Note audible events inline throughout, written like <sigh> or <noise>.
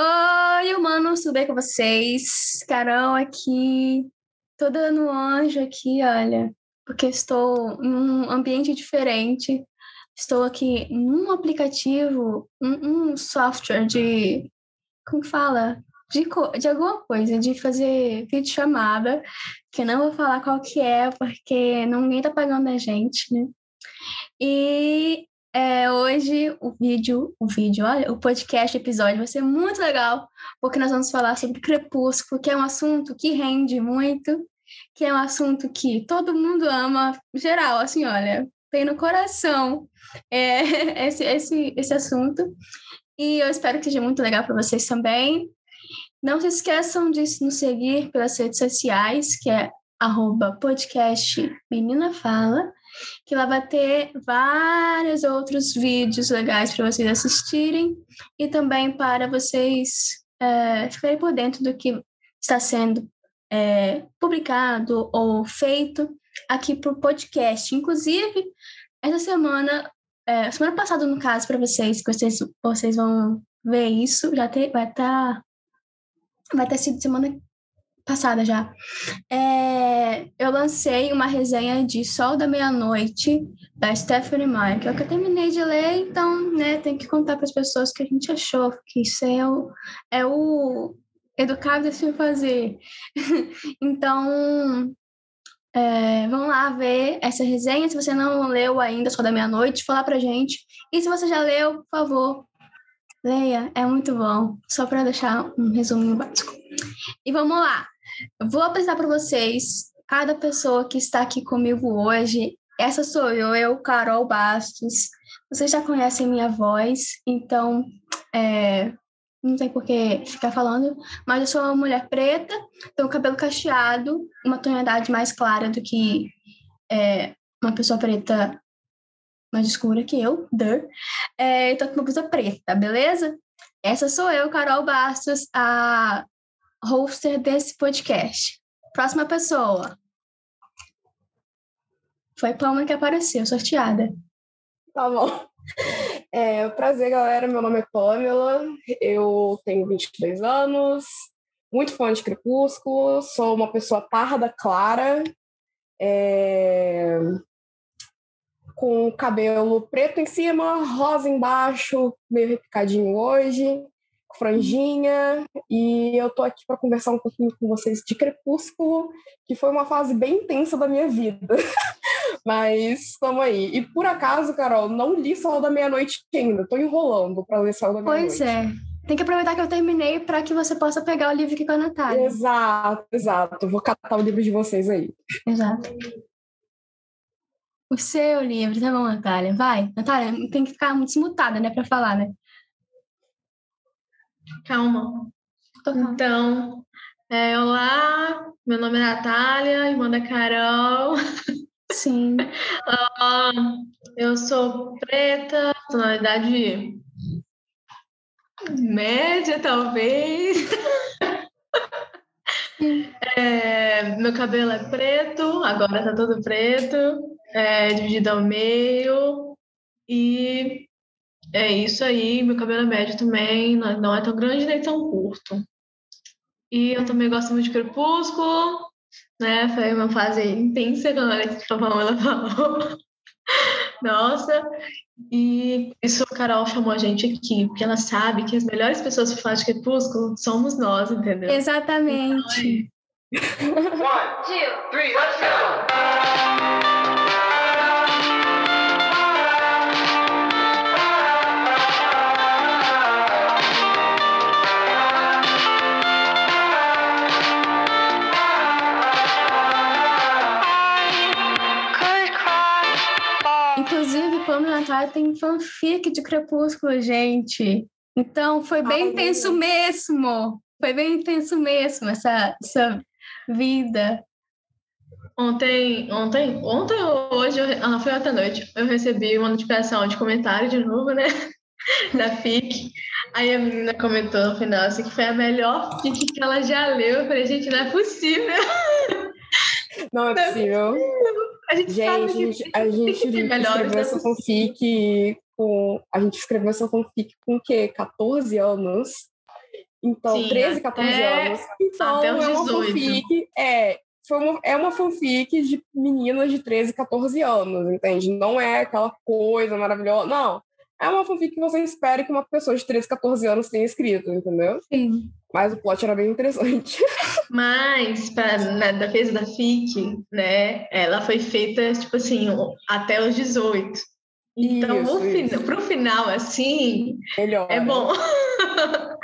Oi, humanos, tudo bem com vocês? Carol aqui, toda no anjo aqui, olha, porque estou em um ambiente diferente. Estou aqui num aplicativo, um, um software de. Como fala? De, de alguma coisa, de fazer vídeo chamada, que não vou falar qual que é, porque ninguém tá pagando a gente, né? E é, hoje o vídeo, o vídeo, olha, o podcast, episódio vai ser muito legal, porque nós vamos falar sobre Crepúsculo, que é um assunto que rende muito, que é um assunto que todo mundo ama, geral, assim, olha, tem no coração é, <laughs> esse, esse, esse assunto. E eu espero que seja muito legal para vocês também. Não se esqueçam de nos seguir pelas redes sociais, que é arroba podcast Menina Fala que lá vai ter vários outros vídeos legais para vocês assistirem e também para vocês é, ficarem por dentro do que está sendo é, publicado ou feito aqui para o podcast. Inclusive, essa semana, é, semana passada, no caso, para vocês, que vocês, vocês vão ver isso, já ter, vai estar. Tá, vai ter sido semana passada já, é, eu lancei uma resenha de Sol da Meia-Noite, da Stephanie Meyer, que é o eu terminei de ler, então, né, tem que contar para as pessoas que a gente achou, que isso é o, é o educado de se fazer. <laughs> então, é, vão lá ver essa resenha. Se você não leu ainda Sol da Meia-Noite, falar pra gente. E se você já leu, por favor, leia, é muito bom. Só para deixar um resuminho básico. E vamos lá. Vou apresentar para vocês cada pessoa que está aqui comigo hoje. Essa sou eu, eu, Carol Bastos. Vocês já conhecem minha voz, então é, não tem por que ficar falando, mas eu sou uma mulher preta, tenho cabelo cacheado, uma tonalidade mais clara do que é, uma pessoa preta mais escura que eu, der. É, então, com uma blusa preta, beleza? Essa sou eu, Carol Bastos, a hoster desse podcast. Próxima pessoa. Foi Palma que apareceu, sorteada. Tá bom. É, prazer, galera. Meu nome é Pamela, eu tenho 22 anos, muito fã de Crepúsculo, sou uma pessoa parda clara, é... com cabelo preto em cima, rosa embaixo, meio repicadinho hoje franjinha, e eu tô aqui para conversar um pouquinho com vocês de Crepúsculo, que foi uma fase bem intensa da minha vida. <laughs> Mas estamos aí. E por acaso, Carol, não li Sol da Meia-Noite ainda, tô enrolando para ler Sol da Meia-Noite. Pois é. Tem que aproveitar que eu terminei para que você possa pegar o livro aqui com a Natália. Exato, exato. Vou catar o livro de vocês aí. Exato. O seu livro, tá bom, Natália? Vai. Natália, tem que ficar muito desmutada, né, para falar, né? Calma. Então, é, olá, meu nome é Natália, irmã da Carol. Sim. <laughs> uh, eu sou preta, tonalidade média, talvez. É, meu cabelo é preto, agora tá todo preto, é, dividido ao meio. E é isso aí, meu cabelo é médio também, não é tão grande nem tão curto. E eu também gosto muito de Crepúsculo, né? Foi uma fase intensa quando a Pamela falou. <laughs> Nossa, e isso a Carol chamou a gente aqui, porque ela sabe que as melhores pessoas para falar de Crepúsculo somos nós, entendeu? Exatamente. Então, é... One, two, three, let's go! Natália tem fanfic de Crepúsculo, gente. Então foi bem Ai, intenso mesmo. Foi bem intenso mesmo essa, essa vida. Ontem, ontem, ontem ou hoje, ah, foi ontem à noite, eu recebi uma notificação de comentário de novo, né? <laughs> Da FIC. Aí a menina comentou no final assim que foi a melhor FIC que ela já leu. Eu falei, gente, não é possível. Não é possível. A gente, gente, a gente, a gente escreveu essa fanfic com. A gente escreveu essa fanfic com o quê? 14 anos. Então, Sim, 13, 14 até, anos. Então, é uma fanfic. É, foi uma, é uma fanfic de meninas de 13, 14 anos, entende? Não é aquela coisa maravilhosa. Não. É uma fanfic que você espera que uma pessoa de 13, 14 anos tenha escrito, entendeu? Sim. Mas o plot era bem interessante. <laughs> Mas, pra, na defesa da FIC, né, ela foi feita, tipo assim, até os 18. Então, isso, final, pro final, assim, melhor, é bom. <laughs>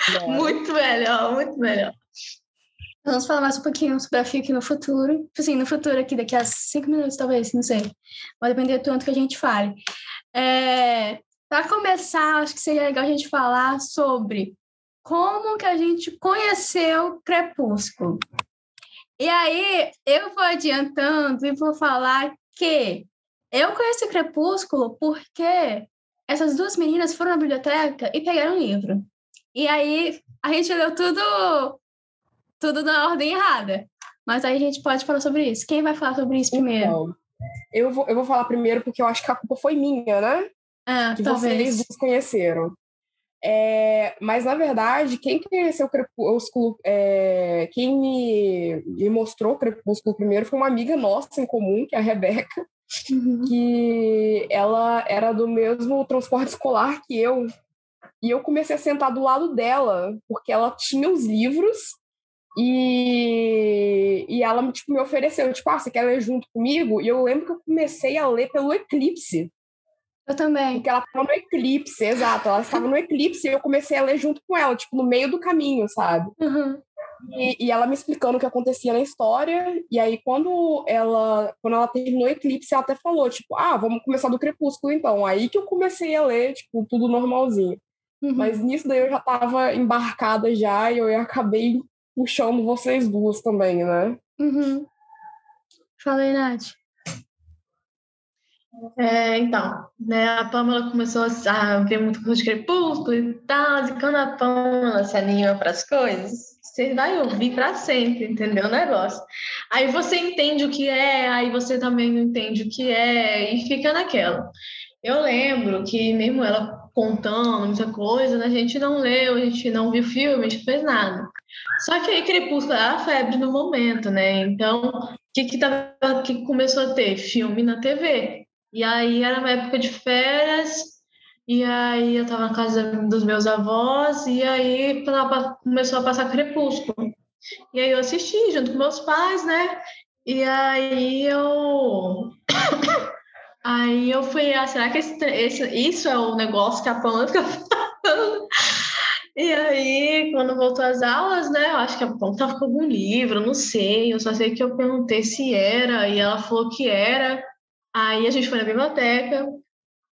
Melhor. muito melhor, muito melhor. Vamos falar mais um pouquinho sobre a FIC no futuro. Tipo assim, no futuro aqui, daqui a cinco minutos, talvez, não sei. Vai depender do tanto que a gente fale. É, Para começar, acho que seria legal a gente falar sobre como que a gente conheceu Crepúsculo. E aí, eu vou adiantando e vou falar que eu conheci Crepúsculo porque essas duas meninas foram na biblioteca e pegaram um livro. E aí, a gente leu tudo, tudo na ordem errada. Mas aí a gente pode falar sobre isso. Quem vai falar sobre isso primeiro? Então, eu, vou, eu vou falar primeiro porque eu acho que a culpa foi minha, né? Ah, que talvez. vocês duas conheceram. É, mas, na verdade, quem conheceu o Crepúsculo, é, quem me, me mostrou o Crepúsculo primeiro foi uma amiga nossa em comum, que é a Rebeca, uhum. que ela era do mesmo transporte escolar que eu. E eu comecei a sentar do lado dela, porque ela tinha os livros e, e ela tipo, me ofereceu, tipo, ah, você quer ler junto comigo? E eu lembro que eu comecei a ler pelo Eclipse. Eu também. Porque ela estava no eclipse, exato. Ela estava no eclipse e eu comecei a ler junto com ela, tipo, no meio do caminho, sabe? Uhum. E, e, ela me explicando o que acontecia na história. E aí, quando ela, quando ela terminou o eclipse, ela até falou, tipo, ah, vamos começar do crepúsculo então. Aí que eu comecei a ler, tipo, tudo normalzinho. Uhum. Mas nisso daí eu já estava embarcada já e eu acabei puxando vocês duas também, né? Uhum. Falei, Nath. É, então, né, a Pamela começou a ver muito coisa de crepúsculo e tal, e quando a Pamela se anima para as coisas, você vai ouvir para sempre, entendeu o negócio? Aí você entende o que é, aí você também não entende o que é, e fica naquela. Eu lembro que mesmo ela contando muita coisa, né, a gente não leu, a gente não viu filme, a gente fez nada. Só que aí Crepúsculo era a febre no momento, né? Então, o que que, que começou a ter? Filme na TV. E aí era uma época de férias, e aí eu tava na casa dos meus avós, e aí começou a passar Crepúsculo. E aí eu assisti junto com meus pais, né? E aí eu. <coughs> aí eu fui, ah, será que esse, esse, isso é o negócio que a Pamela fica <laughs> falando? E aí, quando voltou às aulas, né? Eu acho que a Pamela tava com algum livro, não sei. Eu só sei que eu perguntei se era, e ela falou que era. Aí a gente foi na biblioteca,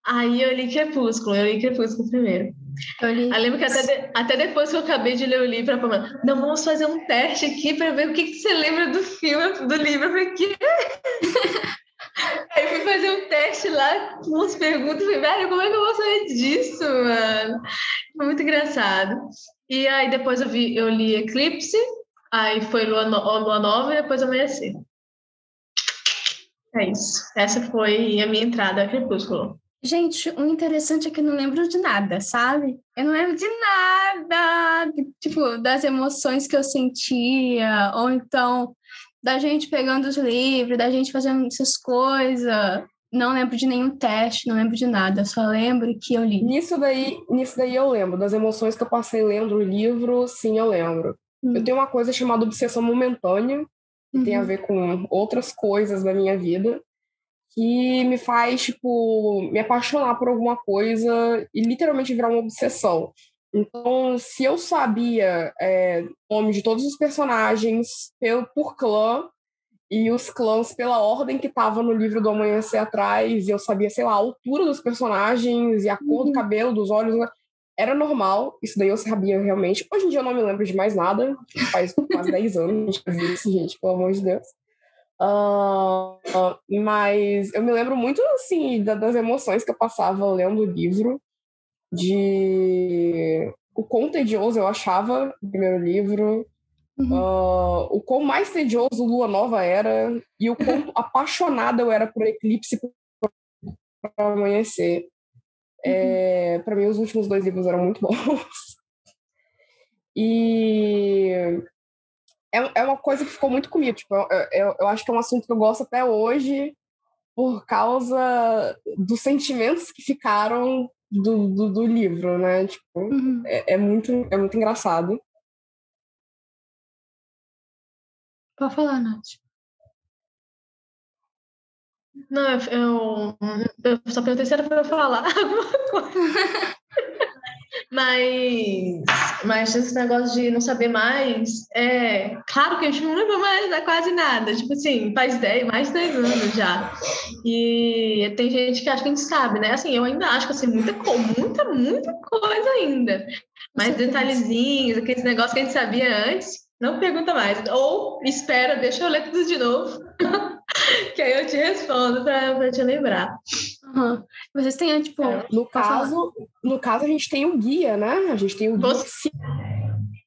aí eu li Crepúsculo, eu li Crepúsculo primeiro. Eu, li... eu lembro que até, de, até depois que eu acabei de ler o livro, a Pamela, não, vamos fazer um teste aqui para ver o que, que você lembra do filme, do livro. Eu falei, que? Aí fui fazer um teste lá, com umas perguntas, falei, velho, como é que eu vou saber disso, mano? Foi muito engraçado. E aí depois eu, vi, eu li Eclipse, aí foi Lua, no, Lua Nova e depois Amanhecer. É isso. Essa foi a minha entrada a Crepúsculo. Gente, o interessante é que eu não lembro de nada, sabe? Eu não lembro de nada, tipo, das emoções que eu sentia, ou então da gente pegando os livros, da gente fazendo essas coisas. Não lembro de nenhum teste, não lembro de nada, só lembro que eu li. Nisso daí, nisso daí eu lembro, das emoções que eu passei lendo o livro, sim, eu lembro. Hum. Eu tenho uma coisa chamada obsessão momentânea, que uhum. tem a uhum. ver com outras coisas da minha vida, que me faz, tipo, me apaixonar por alguma coisa e literalmente virar uma obsessão. Então, se eu sabia é, o nome de todos os personagens pelo, por clã, e os clãs pela ordem que estava no livro do Amanhecer Atrás, e eu sabia, sei lá, a altura dos personagens e a cor uhum. do cabelo, dos olhos, era normal, isso daí eu sabia realmente. Hoje em dia eu não me lembro de mais nada, faz quase 10 anos que eu vi isso, gente, pelo amor de Deus. Uh, uh, mas eu me lembro muito, assim, da, das emoções que eu passava lendo o livro, de... O quão tedioso eu achava o primeiro livro, uhum. uh, o quão mais tedioso Lua Nova era, e o quão <laughs> apaixonada eu era por Eclipse para amanhecer. É, para mim, os últimos dois livros eram muito <laughs> bons. E é, é uma coisa que ficou muito comigo. Tipo, eu, eu, eu acho que é um assunto que eu gosto até hoje por causa dos sentimentos que ficaram do, do, do livro, né? Tipo, uhum. é, é, muito, é muito engraçado. Pode falar, Nath. Não, eu, eu, eu só perguntei se era para eu falar <laughs> alguma coisa. Mas, mas esse negócio de não saber mais, é claro que a gente não lembra mais quase nada. Tipo assim, faz 10, mais de 10 anos já. E tem gente que acha que a gente sabe, né? Assim, eu ainda acho que assim, muita, muita, muita coisa ainda. Mas detalhezinhos, aqueles negócios que a gente sabia antes, não pergunta mais. Ou espera, deixa eu ler tudo de novo. <laughs> <laughs> que aí eu te respondo para te lembrar. Uhum. Vocês têm, tipo. É, no, caso, no caso, a gente tem o guia, né? A gente tem o guia você...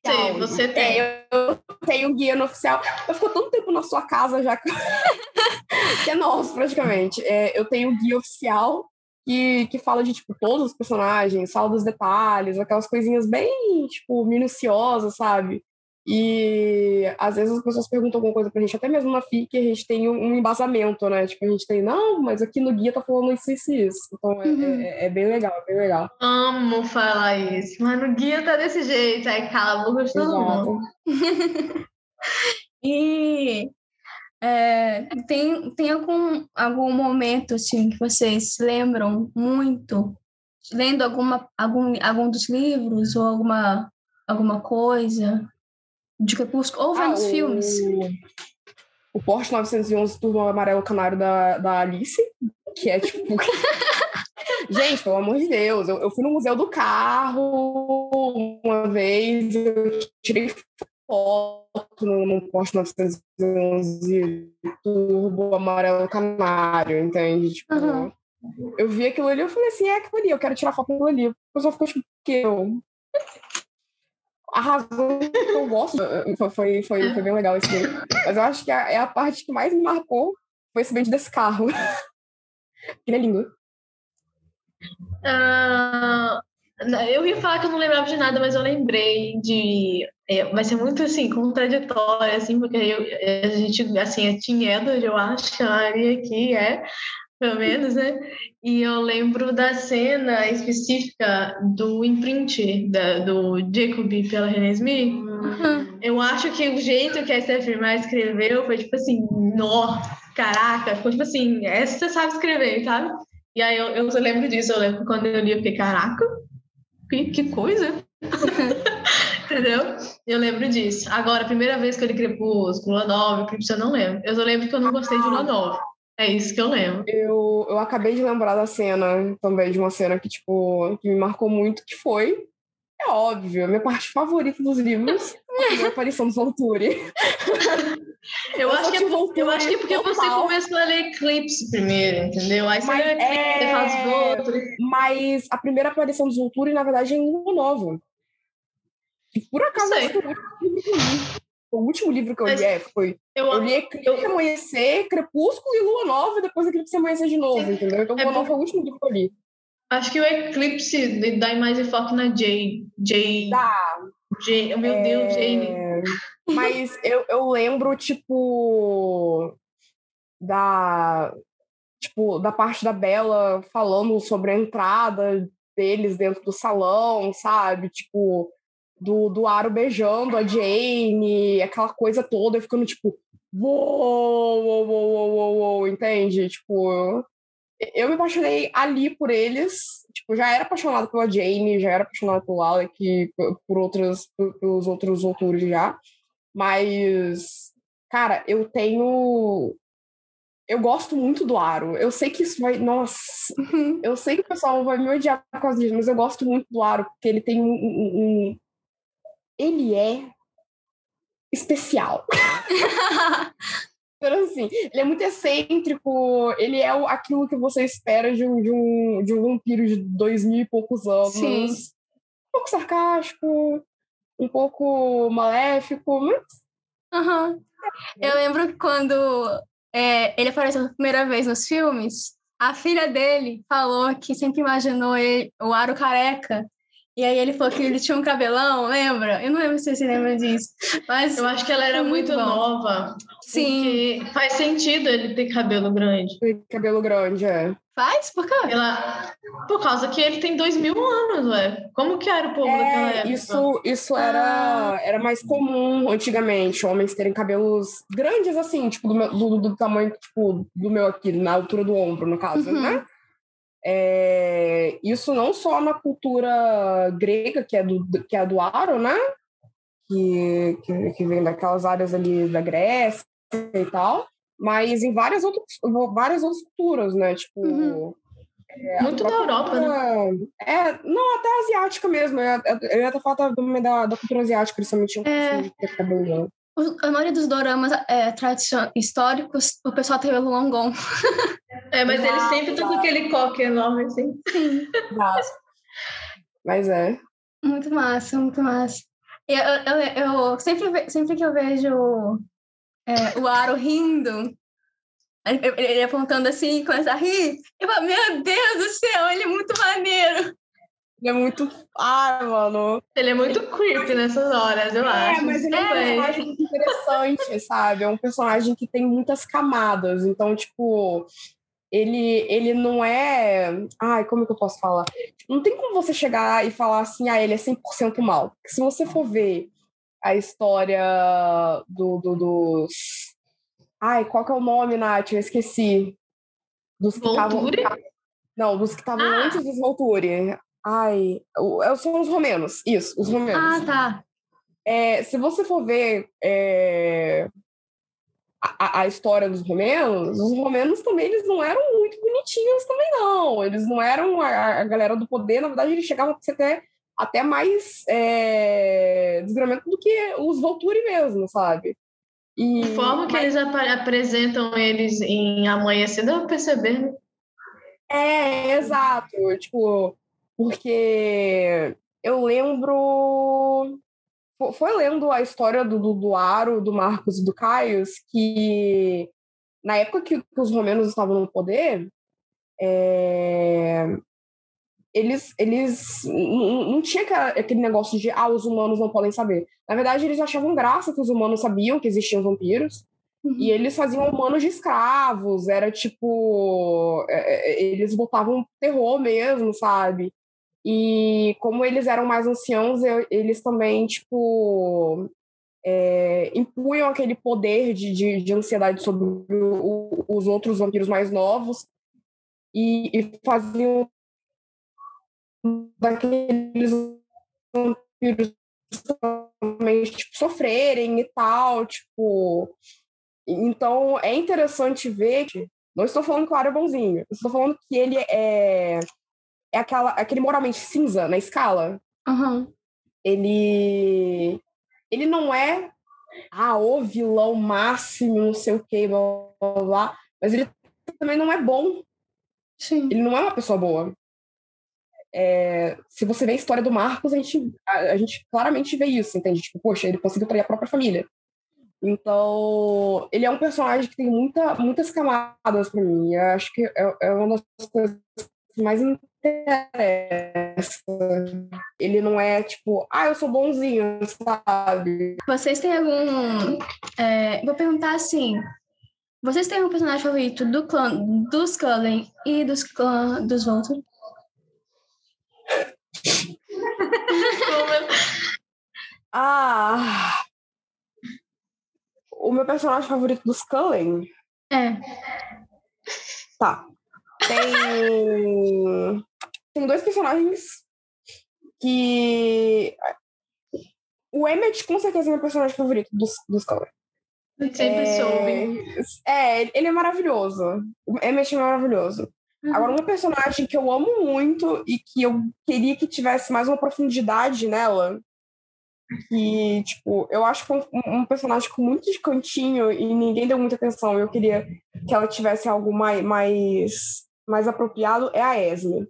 Sim, você tem. É, eu tenho o guia no oficial. Eu fico tanto tempo na sua casa já que, <laughs> que é nosso, praticamente. É, eu tenho o guia oficial que, que fala de, tipo, todos os personagens, fala dos detalhes, aquelas coisinhas bem, tipo, minuciosas, sabe? E às vezes as pessoas perguntam alguma coisa pra gente, até mesmo na FIC, a gente tem um embasamento, né? Tipo, a gente tem, não, mas aqui no guia tá falando isso, isso e isso. Então é, uhum. é, é, bem legal, é bem legal. Amo falar isso, mas no guia tá desse jeito, aí cala a boca de todo mundo. <laughs> e é, tem, tem algum, algum momento, assim, que vocês lembram muito, lendo alguma, algum, algum dos livros ou alguma, alguma coisa? De Crepúsculo, ou vendo ah, os filmes. O Porsche 911 Turbo Amarelo Canário da, da Alice, que é tipo. <laughs> Gente, pelo amor de Deus, eu, eu fui no Museu do Carro uma vez, eu tirei foto no, no Porsche 911 Turbo Amarelo Canário, entende? Tipo, uhum. eu vi aquilo ali, eu falei assim, é aquilo ali, eu quero tirar foto daquilo ali. O pessoal ficou tipo, que eu a razão que eu gosto foi, foi, foi bem legal esse daí. Mas eu acho que a, é a parte que mais me marcou foi esse vídeo desse carro. <laughs> Ele é lindo. Uh, eu ia falar que eu não lembrava de nada, mas eu lembrei de. É, vai ser muito assim, contraditório, assim, porque eu, a gente, assim, é Tim Edward, eu acho que a Maria aqui é pelo menos, né? E eu lembro da cena específica do imprint da, do Jacob pela René Smith. Uhum. Eu acho que o jeito que a Stephanie Meyer escreveu foi tipo assim, nó, caraca, ficou tipo assim, essa você sabe escrever, sabe? E aí eu, eu lembro disso, eu lembro quando eu li, eu fiquei, caraca, que, que coisa! <laughs> Entendeu? Eu lembro disso. Agora, a primeira vez que eu li Crepúsculo, Lua Nova, Eclipse, eu não lembro. Eu só lembro que eu não gostei de Lua Nova. É isso que eu lembro. Eu, eu acabei de lembrar da cena também, de uma cena que, tipo, que me marcou muito, que foi, é óbvio, a minha parte favorita dos livros, a aparição do Volturi. <laughs> Eu, acho que, é, eu acho que é porque total. você começou a ler Eclipse primeiro, entendeu? Aí você mas, é... faz Volturi. Mas a primeira aparição do Volturi, na verdade, é em um novo. E por acaso, eu foi o último livro que eu o último livro que eu li é, foi. Eu, eu li Eclipse eu... Amanhecer, Crepúsculo e Lua Nova, e depois Eclipse Amanhecer de novo, entendeu? Então, é Lua Nova foi o último livro que eu li. Acho que o Eclipse dá mais enfoque na Jay. Jay. Dá. Jay, meu é... Deus, Jane. Mas eu, eu lembro, tipo. Da. Tipo, da parte da Bela falando sobre a entrada deles dentro do salão, sabe? Tipo, do, do Aro beijando a Jane, aquela coisa toda, ficando tipo, uou, uou, uou, uou, uou, entende? Tipo, eu me apaixonei ali por eles, tipo, já era apaixonado pela Jane, já era apaixonado pelo Alec, por, outras, pelos outros autores já, mas, cara, eu tenho eu gosto muito do Aro. Eu sei que isso vai. Nossa, uhum. eu sei que o pessoal vai me odiar por causa disso, mas eu gosto muito do Aro, porque ele tem um, um, ele é especial. Então, assim, ele é muito excêntrico, ele é aquilo que você espera de um, de um, de um vampiro de dois mil e poucos anos. Sim. Um pouco sarcástico, um pouco maléfico, mas. Uhum. Eu lembro que quando é, ele apareceu pela primeira vez nos filmes, a filha dele falou que sempre imaginou ele, o Aro careca E aí ele falou que ele tinha um cabelão, lembra? Eu não lembro se você lembra disso. Mas eu acho que ela era muito, muito nova. Sim. faz sentido ele ter cabelo grande. Ter cabelo grande, é. Faz? Por quê? Ela... Por causa que ele tem dois mil anos, ué. Como que era o povo é, daquela época? Isso, isso era, ah. era mais comum antigamente, homens terem cabelos grandes assim, tipo, do, do, do tamanho tipo, do meu aqui, na altura do ombro, no caso, uhum. né? É, isso não só na cultura grega, que é do, que é do Aro, né? Que, que, que, vem daquelas áreas ali da Grécia e tal, mas em várias outras, várias outras culturas, né? Tipo. Uhum. É, Muito da Europa, né? É, não, até asiática mesmo. Eu, eu ia até falar da, da cultura asiática, principalmente é... a maioria dos doramas é, históricos, o pessoal tem o longon. É, mas eles sempre estão com aquele coque enorme, assim. Sim. mas é. Muito massa, muito massa. Eu, eu, eu, sempre, sempre que eu vejo é, o Aro rindo, ele apontando assim, começa a rir, eu falo, meu Deus do céu, ele é muito maneiro. Ele é muito. Ah, mano. Ele é muito creepy nessas horas, eu é, acho. É, mas ele é um personagem muito interessante, <laughs> sabe? É um personagem que tem muitas camadas. Então, tipo, ele, ele não é. Ai, como que eu posso falar? Não tem como você chegar e falar assim, ah, ele é 100% mal. Porque se você for ver a história do, do, dos. Ai, qual que é o nome, Nath? Eu esqueci. Dos que estavam. Não, dos que estavam ah. antes dos Volturi. Ai, é, são os romenos, isso, os romenos. Ah, tá. É, se você for ver é, a, a, história dos romenos, os romenos também eles não eram muito bonitinhos também, não. Eles não eram a, a galera do poder, na verdade, eles chegavam a ser até, até mais é, desgramento do que os Volturi mesmo, sabe? E, a forma que mas... eles ap apresentam eles em Amanhecer, dá pra perceber? É, exato. Tipo, porque eu lembro. Foi lendo a história do, do, do Aro, do Marcos e do Caius, que na época que, que os romanos estavam no poder, é, eles, eles não, tinha aquele negócio de ah, os humanos não podem saber. Na verdade, eles achavam graça que os humanos sabiam que existiam vampiros. Uhum. E eles faziam humanos de escravos, era tipo. É eles botavam terror mesmo, sabe? E como eles eram mais anciãos, eu, eles também, tipo, é, impunham aquele poder de, de, de ansiedade sobre o, os outros vampiros mais novos e, e faziam daqueles vampiros também tipo, sofrerem e tal, tipo. Então é interessante ver que. Não estou falando que o Ara é bonzinho, estou falando que ele é é aquela, aquele moralmente cinza na escala. Uhum. Ele, ele não é ah, o vilão máximo, não sei o que, blá, blá, blá, mas ele também não é bom. Sim. Ele não é uma pessoa boa. É, se você vê a história do Marcos, a gente, a, a, gente claramente vê isso, entende? Tipo, poxa, ele conseguiu trair a própria família. Então, ele é um personagem que tem muita, muitas camadas para mim. Eu acho que é, é uma das coisas que mais interessa. Ele não é tipo, ah, eu sou bonzinho, sabe? Vocês têm algum. É, vou perguntar assim. Vocês têm um personagem favorito do clã, dos Cullen e dos clã dos Voltor? <laughs> ah. O meu personagem favorito dos Cullen? É. Tá. Tem tem dois personagens que. O Emmett, com certeza, é meu personagem favorito dos, dos Cowboys. Sempre é... soube. É, ele é maravilhoso. O Emmett é maravilhoso. Uhum. Agora, um personagem que eu amo muito e que eu queria que tivesse mais uma profundidade nela, que, tipo, eu acho que um, um personagem com muito de cantinho e ninguém deu muita atenção. Eu queria que ela tivesse algo mais, mais, mais apropriado, é a Esme.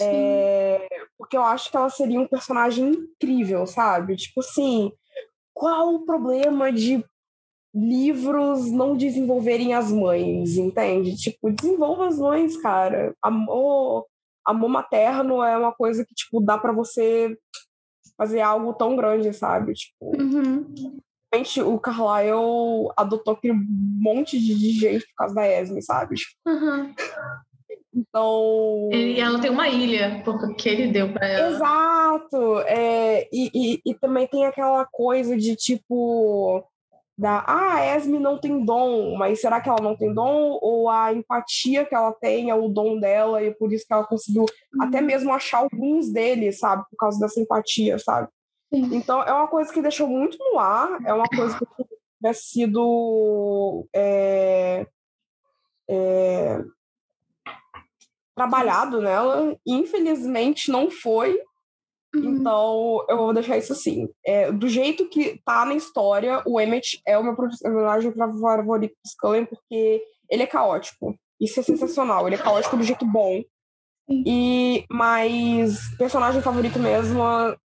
É, porque eu acho que ela seria um personagem incrível, sabe? Tipo assim, qual o problema de livros não desenvolverem as mães, entende? Tipo, desenvolva as mães, cara. Amor, amor materno é uma coisa que, tipo, dá para você fazer algo tão grande, sabe? Tipo, Uhum. Realmente o Carlyle adotou aquele monte de gente por causa da Esme, sabe? Uhum. Então. E ela tem uma ilha, porque ele deu pra ela. Exato! É, e, e, e também tem aquela coisa de tipo. Da, ah, a Esme não tem dom, mas será que ela não tem dom? Ou a empatia que ela tem é o dom dela e por isso que ela conseguiu até mesmo achar alguns deles, sabe? Por causa dessa empatia, sabe? Sim. Então é uma coisa que deixou muito no ar, é uma coisa que tivesse sido é, é, trabalhado nela, infelizmente não foi. Uhum. Então eu vou deixar isso assim. É, do jeito que tá na história, o Emmett é o meu personagem favorito do Scully porque ele é caótico. Isso é sensacional. Ele é caótico do jeito bom. E mas personagem favorito mesmo,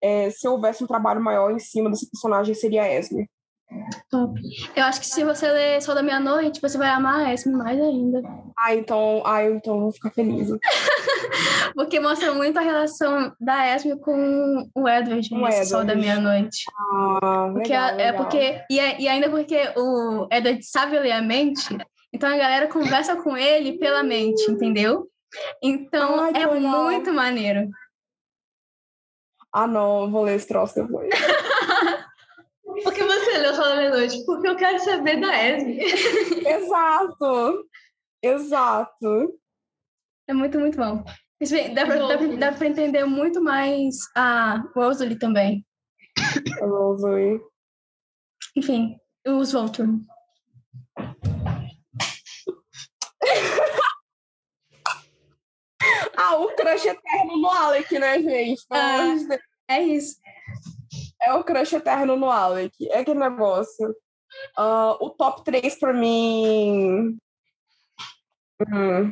é, se houvesse um trabalho maior em cima desse personagem seria a Esme. Top. Eu acho que se você ler Sol da Meia-Noite, você vai amar a Esme mais ainda. Ah, então, ah, eu então vou ficar feliz. <laughs> Porque mostra muito a relação da Esme com o Edward nesse Sol da Edward. Meia-Noite. Ah, Porque legal, é legal. porque e, é- e ainda porque o Edward sabe ler a mente, então a galera conversa com ele pela mente, entendeu? Então Ai, é muito maneiro. Ah, não, eu vou ler esse troço depois. <laughs> Por que você leu Sol da Meia-Noite? Porque eu quero saber da Esme. <laughs> Exato! Exato. É muito, muito bom. Mas, bem, Dá pra, dá, pra, dá pra entender muito mais a Rosalie também. A Rosalie. Enfim, os Voltron. Ah, o crush eterno no Alec, né, gente? Ah. É isso. É o crush eterno no Alec. É aquele negócio. Ah, o top 3 pra mim. Hum,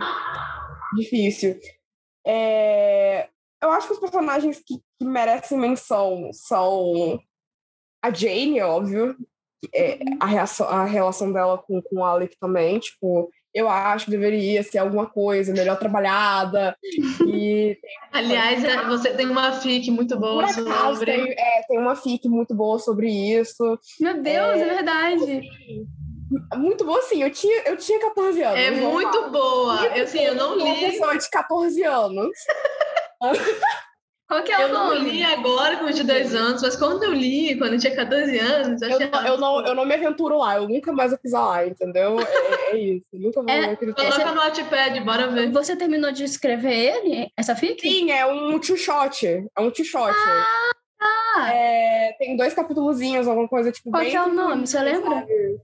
difícil. É, Eu acho que os personagens que, que merecem menção são a Jane, óbvio. É, a, reação, a relação dela com, com o Alec também. Tipo, eu acho que deveria ser alguma coisa melhor trabalhada. E Aliás, é- você tem uma fic muito boa acaso sobre. tem, é, tem uma fic muito boa sobre isso. Meu Deus, é, verdade. Muito boa, sim. Eu tinha, eu tinha 14 anos. É muito boa. Eu, assim, eu não Uma li. pessoa de 14 anos. <laughs> Qual que é Eu o não nome? li agora com 22 anos, mas quando eu li, quando eu tinha 14 anos, eu Eu, achei. não- eu, não, eu não me aventuro lá, eu nunca mais vou pisar lá, entendeu? É, é isso. eu Nunca vou É, ler aquele Coloca no Notepad, bora ver. Você terminou de escrever ele, essa fic? Sim, é um two-shot. É um two-shot. Ah, É, tem dois capítulozinhos, alguma coisa tipo. Qual bem que é o nome, você lembra? sabe?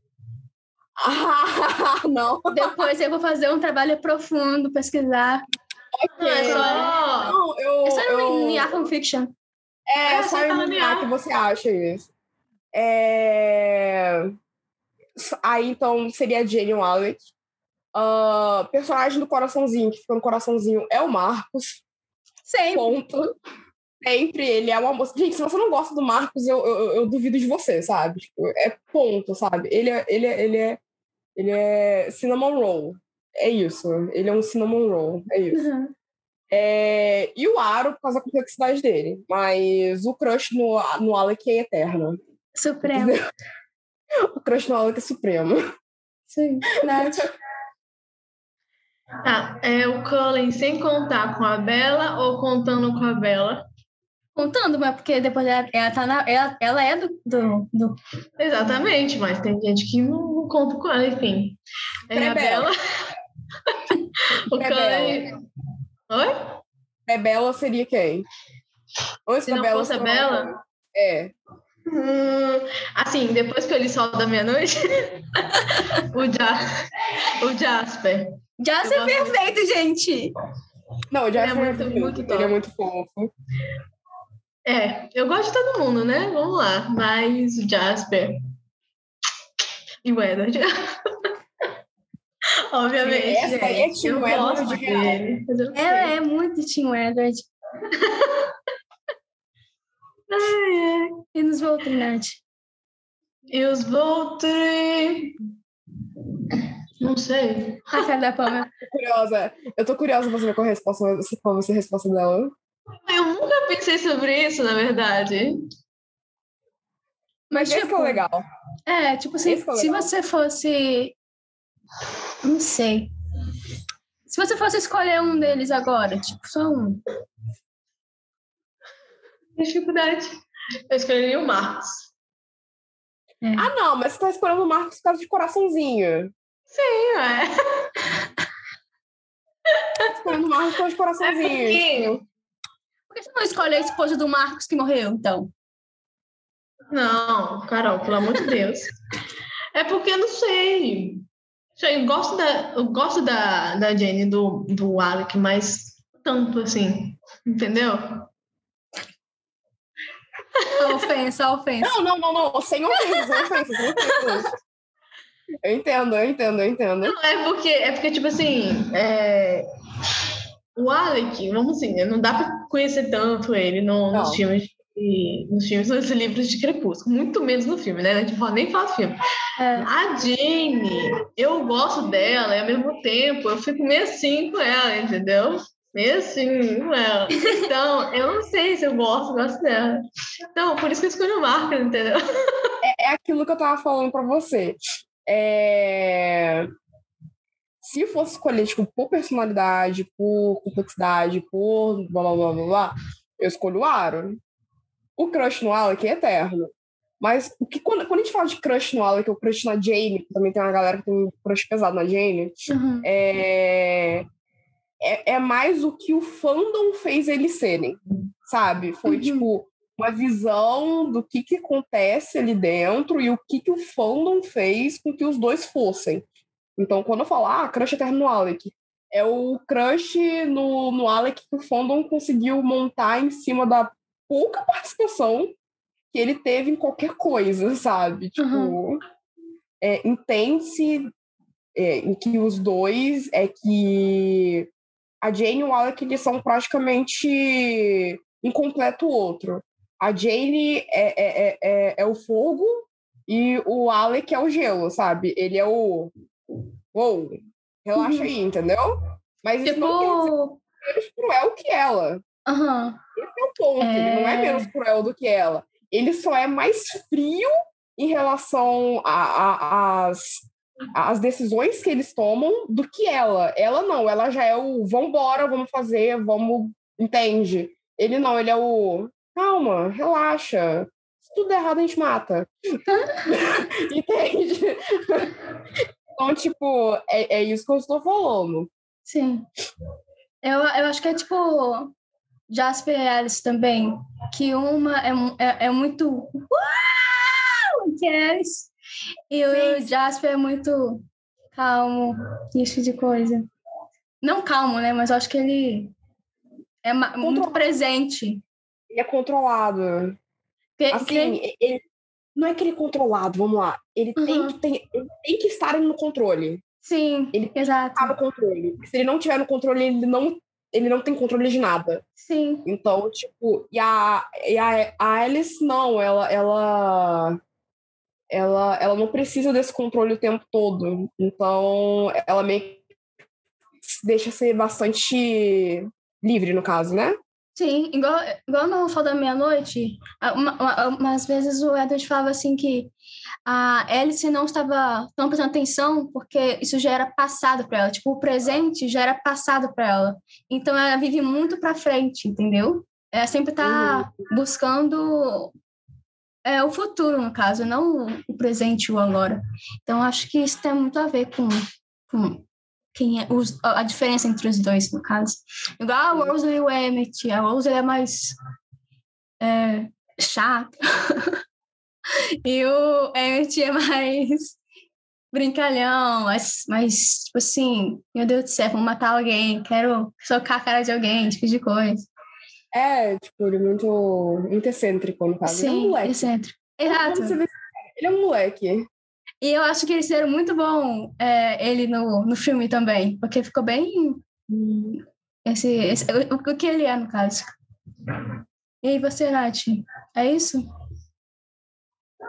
<laughs> Ah, não. Depois eu vou fazer um trabalho profundo, pesquisar. Não, é só. Não, eu. É só eu... no Niacon Fiction. É, É, só tá imaginar Niar. que você acha isso. É... Aí, então, seria a Jane Wallet. Ah, personagem do coraçãozinho, que fica no coraçãozinho, é o Marcos. Sempre. Ponto. Sempre ele é uma moça. Gente, se você não gosta do Marcos, eu, eu, eu duvido de você, sabe? Tipo, é ponto, sabe? Ele é, ele é, ele é, ele é cinnamon roll. É isso. Ele é um cinnamon roll. É isso. Uhum. É, e o Aro, por causa da complexidade dele. Mas o crush no, no Alec é eterno. Supremo. <laughs> O crush no Alec é supremo. Sim, verdade. Tá, é o Cullen sem contar com a Bela ou contando com a Bela? Contando, mas porque depois ela, ela, tá na, ela, ela é do, do, do- Exatamente, mas tem gente que não, não conta com ela, enfim. É a Pré-Bela. Bela. <laughs> o. Cullen. Oi? É Bela seria quem? Antes Se da não fosse a Bela? É. Hum, assim, depois que eu li Sol da Meia-Noite, <laughs> o, ja o Jasper. Ser gosto perfeito, gente! Não, já Ele é muito- muito Ele top. é muito fofo. É, eu gosto de todo mundo, né? Vamos lá. Mas o Jasper e o Edward. <laughs> Obviamente. Essa aí é eu Edward dele. Ela é muito Team Edward. <laughs> Ai. E nos Voltron, Nath? E os Voltri. Não sei. A cara da Pamela. <laughs> Curiosa. Eu tô curiosa pra saber qual, a resposta, se- qual vai ser a resposta dela. Eu nunca pensei sobre isso, na verdade. Mas, Esse tipo, que é o legal. é, tipo assim, Esse que é se você fosse. Não sei. Se você fosse escolher um deles agora, tipo, só um. Dificuldade. Eu escolheria o Marcos. É. Ah, não, mas você tá escolhendo o Marcos por causa de coraçãozinho. Sim, é. Tá escolhendo o Marcos por causa de coraçãozinho. É porque-. Por que você não escolhe a esposa do Marcos que morreu, então? Não, Carol, pelo amor de Deus. É porque eu não sei. Eu gosto da, eu gosto da, da Jenny, do, do Alec, mas tanto assim. Entendeu? Ofensa, ofensa. Não, não, não, não. Sem ofensa, sem ofensa, sem ofensa. Eu entendo, eu entendo, eu entendo. Não, é porque, é porque tipo assim, é, o Alec, vamos assim, né, não dá pra conhecer tanto ele no- nos filmes. Nos filmes, nos livros de Crepúsculo, muito menos no filme, né? A gente nem fala do filme. É. A Jane, eu gosto dela e ao mesmo tempo eu fico meio assim com ela, entendeu? Meio assim com ela. Então, <laughs> eu não sei se eu gosto, gosto dela. Então, por isso que eu escolhi o Marcos, entendeu? é aquilo que eu tava falando pra você. É... Se fosse escolher, tipo, por personalidade, por complexidade, por blá blá blá blá blá, eu escolho o Aaron. O crush no Alec é eterno. Mas o que, quando, quando a gente fala de crush no Alec, ou crush na Jane, também tem uma galera que tem um crush pesado na Jane, Uhum. é, é, é mais o que o fandom fez eles serem, sabe? Foi, Uhum. tipo, uma visão do que, que acontece ali dentro e o que, que o fandom fez com que os dois fossem. Então, quando eu falo, ah, crush eterno no Alec, é o crush no, no Alec que o fandom conseguiu montar em cima da pouca participação que ele teve em qualquer coisa, sabe? Tipo, Uhum. é, entende-se é, em que os dois é que a Jane e o Alec eles são praticamente um completo outro. A Jane é, é, é, é, é o fogo e o Alec é o gelo, sabe? Ele é o. Uou, relaxa Uhum. aí, entendeu? Mas isso não quer dizer Tipo. que ele é cruel que ela. Aham. Esse é o ponto. Ele não é É. menos cruel do que ela. Ele só é mais frio em relação às as decisões que eles tomam do que ela. Ela não, ela já é o vambora, vamos fazer, vamos. Entende? Ele não, ele é o. Calma, relaxa. Se tudo der errado, a gente mata. <laughs> Entende? Então, tipo, é, é isso que eu estou falando. Sim. Eu, eu acho que é tipo Jasper e Alice também, que uma é, é, é muito uau, que é Alice, e o Sim. Jasper é muito calmo, isso de coisa. Não calmo, né? Mas eu acho que ele é muito presente. Ele é controlado. Que- Assim, que- ele, não é que ele é controlado, vamos lá. Ele, tem, Uhum. que ter, ele tem que estar no controle. sim, ele- exato. Tá no controle. Se ele não tiver no controle, ele não, ele não tem controle de nada. Sim, Então, tipo, e a, e a, a Alice, não, ela, ela, ela, ela não precisa desse controle o tempo todo. Então, ela meio que deixa ser bastante livre, no caso, né? Sim, igual, igual no Fall da Meia-Noite, uma- uma- umas vezes o Edward falava assim que a Alice não estava tão prestando atenção porque isso já era passado para ela, tipo, o presente já era passado para ela. Então ela vive muito para frente, entendeu? Ela sempre está buscando é, o futuro, no caso, não o presente e o agora. Então acho que isso tem muito a ver com, com quem é, os, a a diferença entre os dois, no caso. Igual a Rose e o Emmett. A Rose é mais é, chata. <laughs> <laughs> e o Emmett é mais brincalhão, mais, mais, tipo assim, meu Deus do céu, vou matar alguém, quero socar a cara de alguém, tipo de coisa. É, tipo, ele é muito, muito excêntrico, no caso. ele é um Sim, moleque. excêntrico. Exato. Ele é um moleque. E eu acho que eles fizeram muito bom é, ele no, no filme também, porque ficou bem. Esse, esse, o, o que ele é, no caso. E aí, você, Nath? É isso?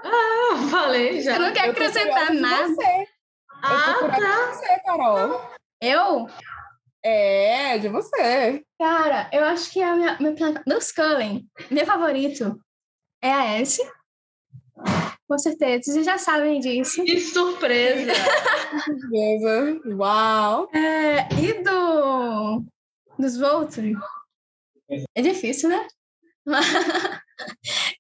Ah, falei já. Você não quer Eu acrescentar nada? você. Ah, eu tô tá. de você, Carol. Eu? É, de você. Cara, eu acho que a minha, meu, dos Cullen, meu favorito é a S. Com certeza, vocês já sabem disso. Que surpresa! <laughs> Beleza. Uau. É, e do dos Volturi? É difícil, né? <laughs>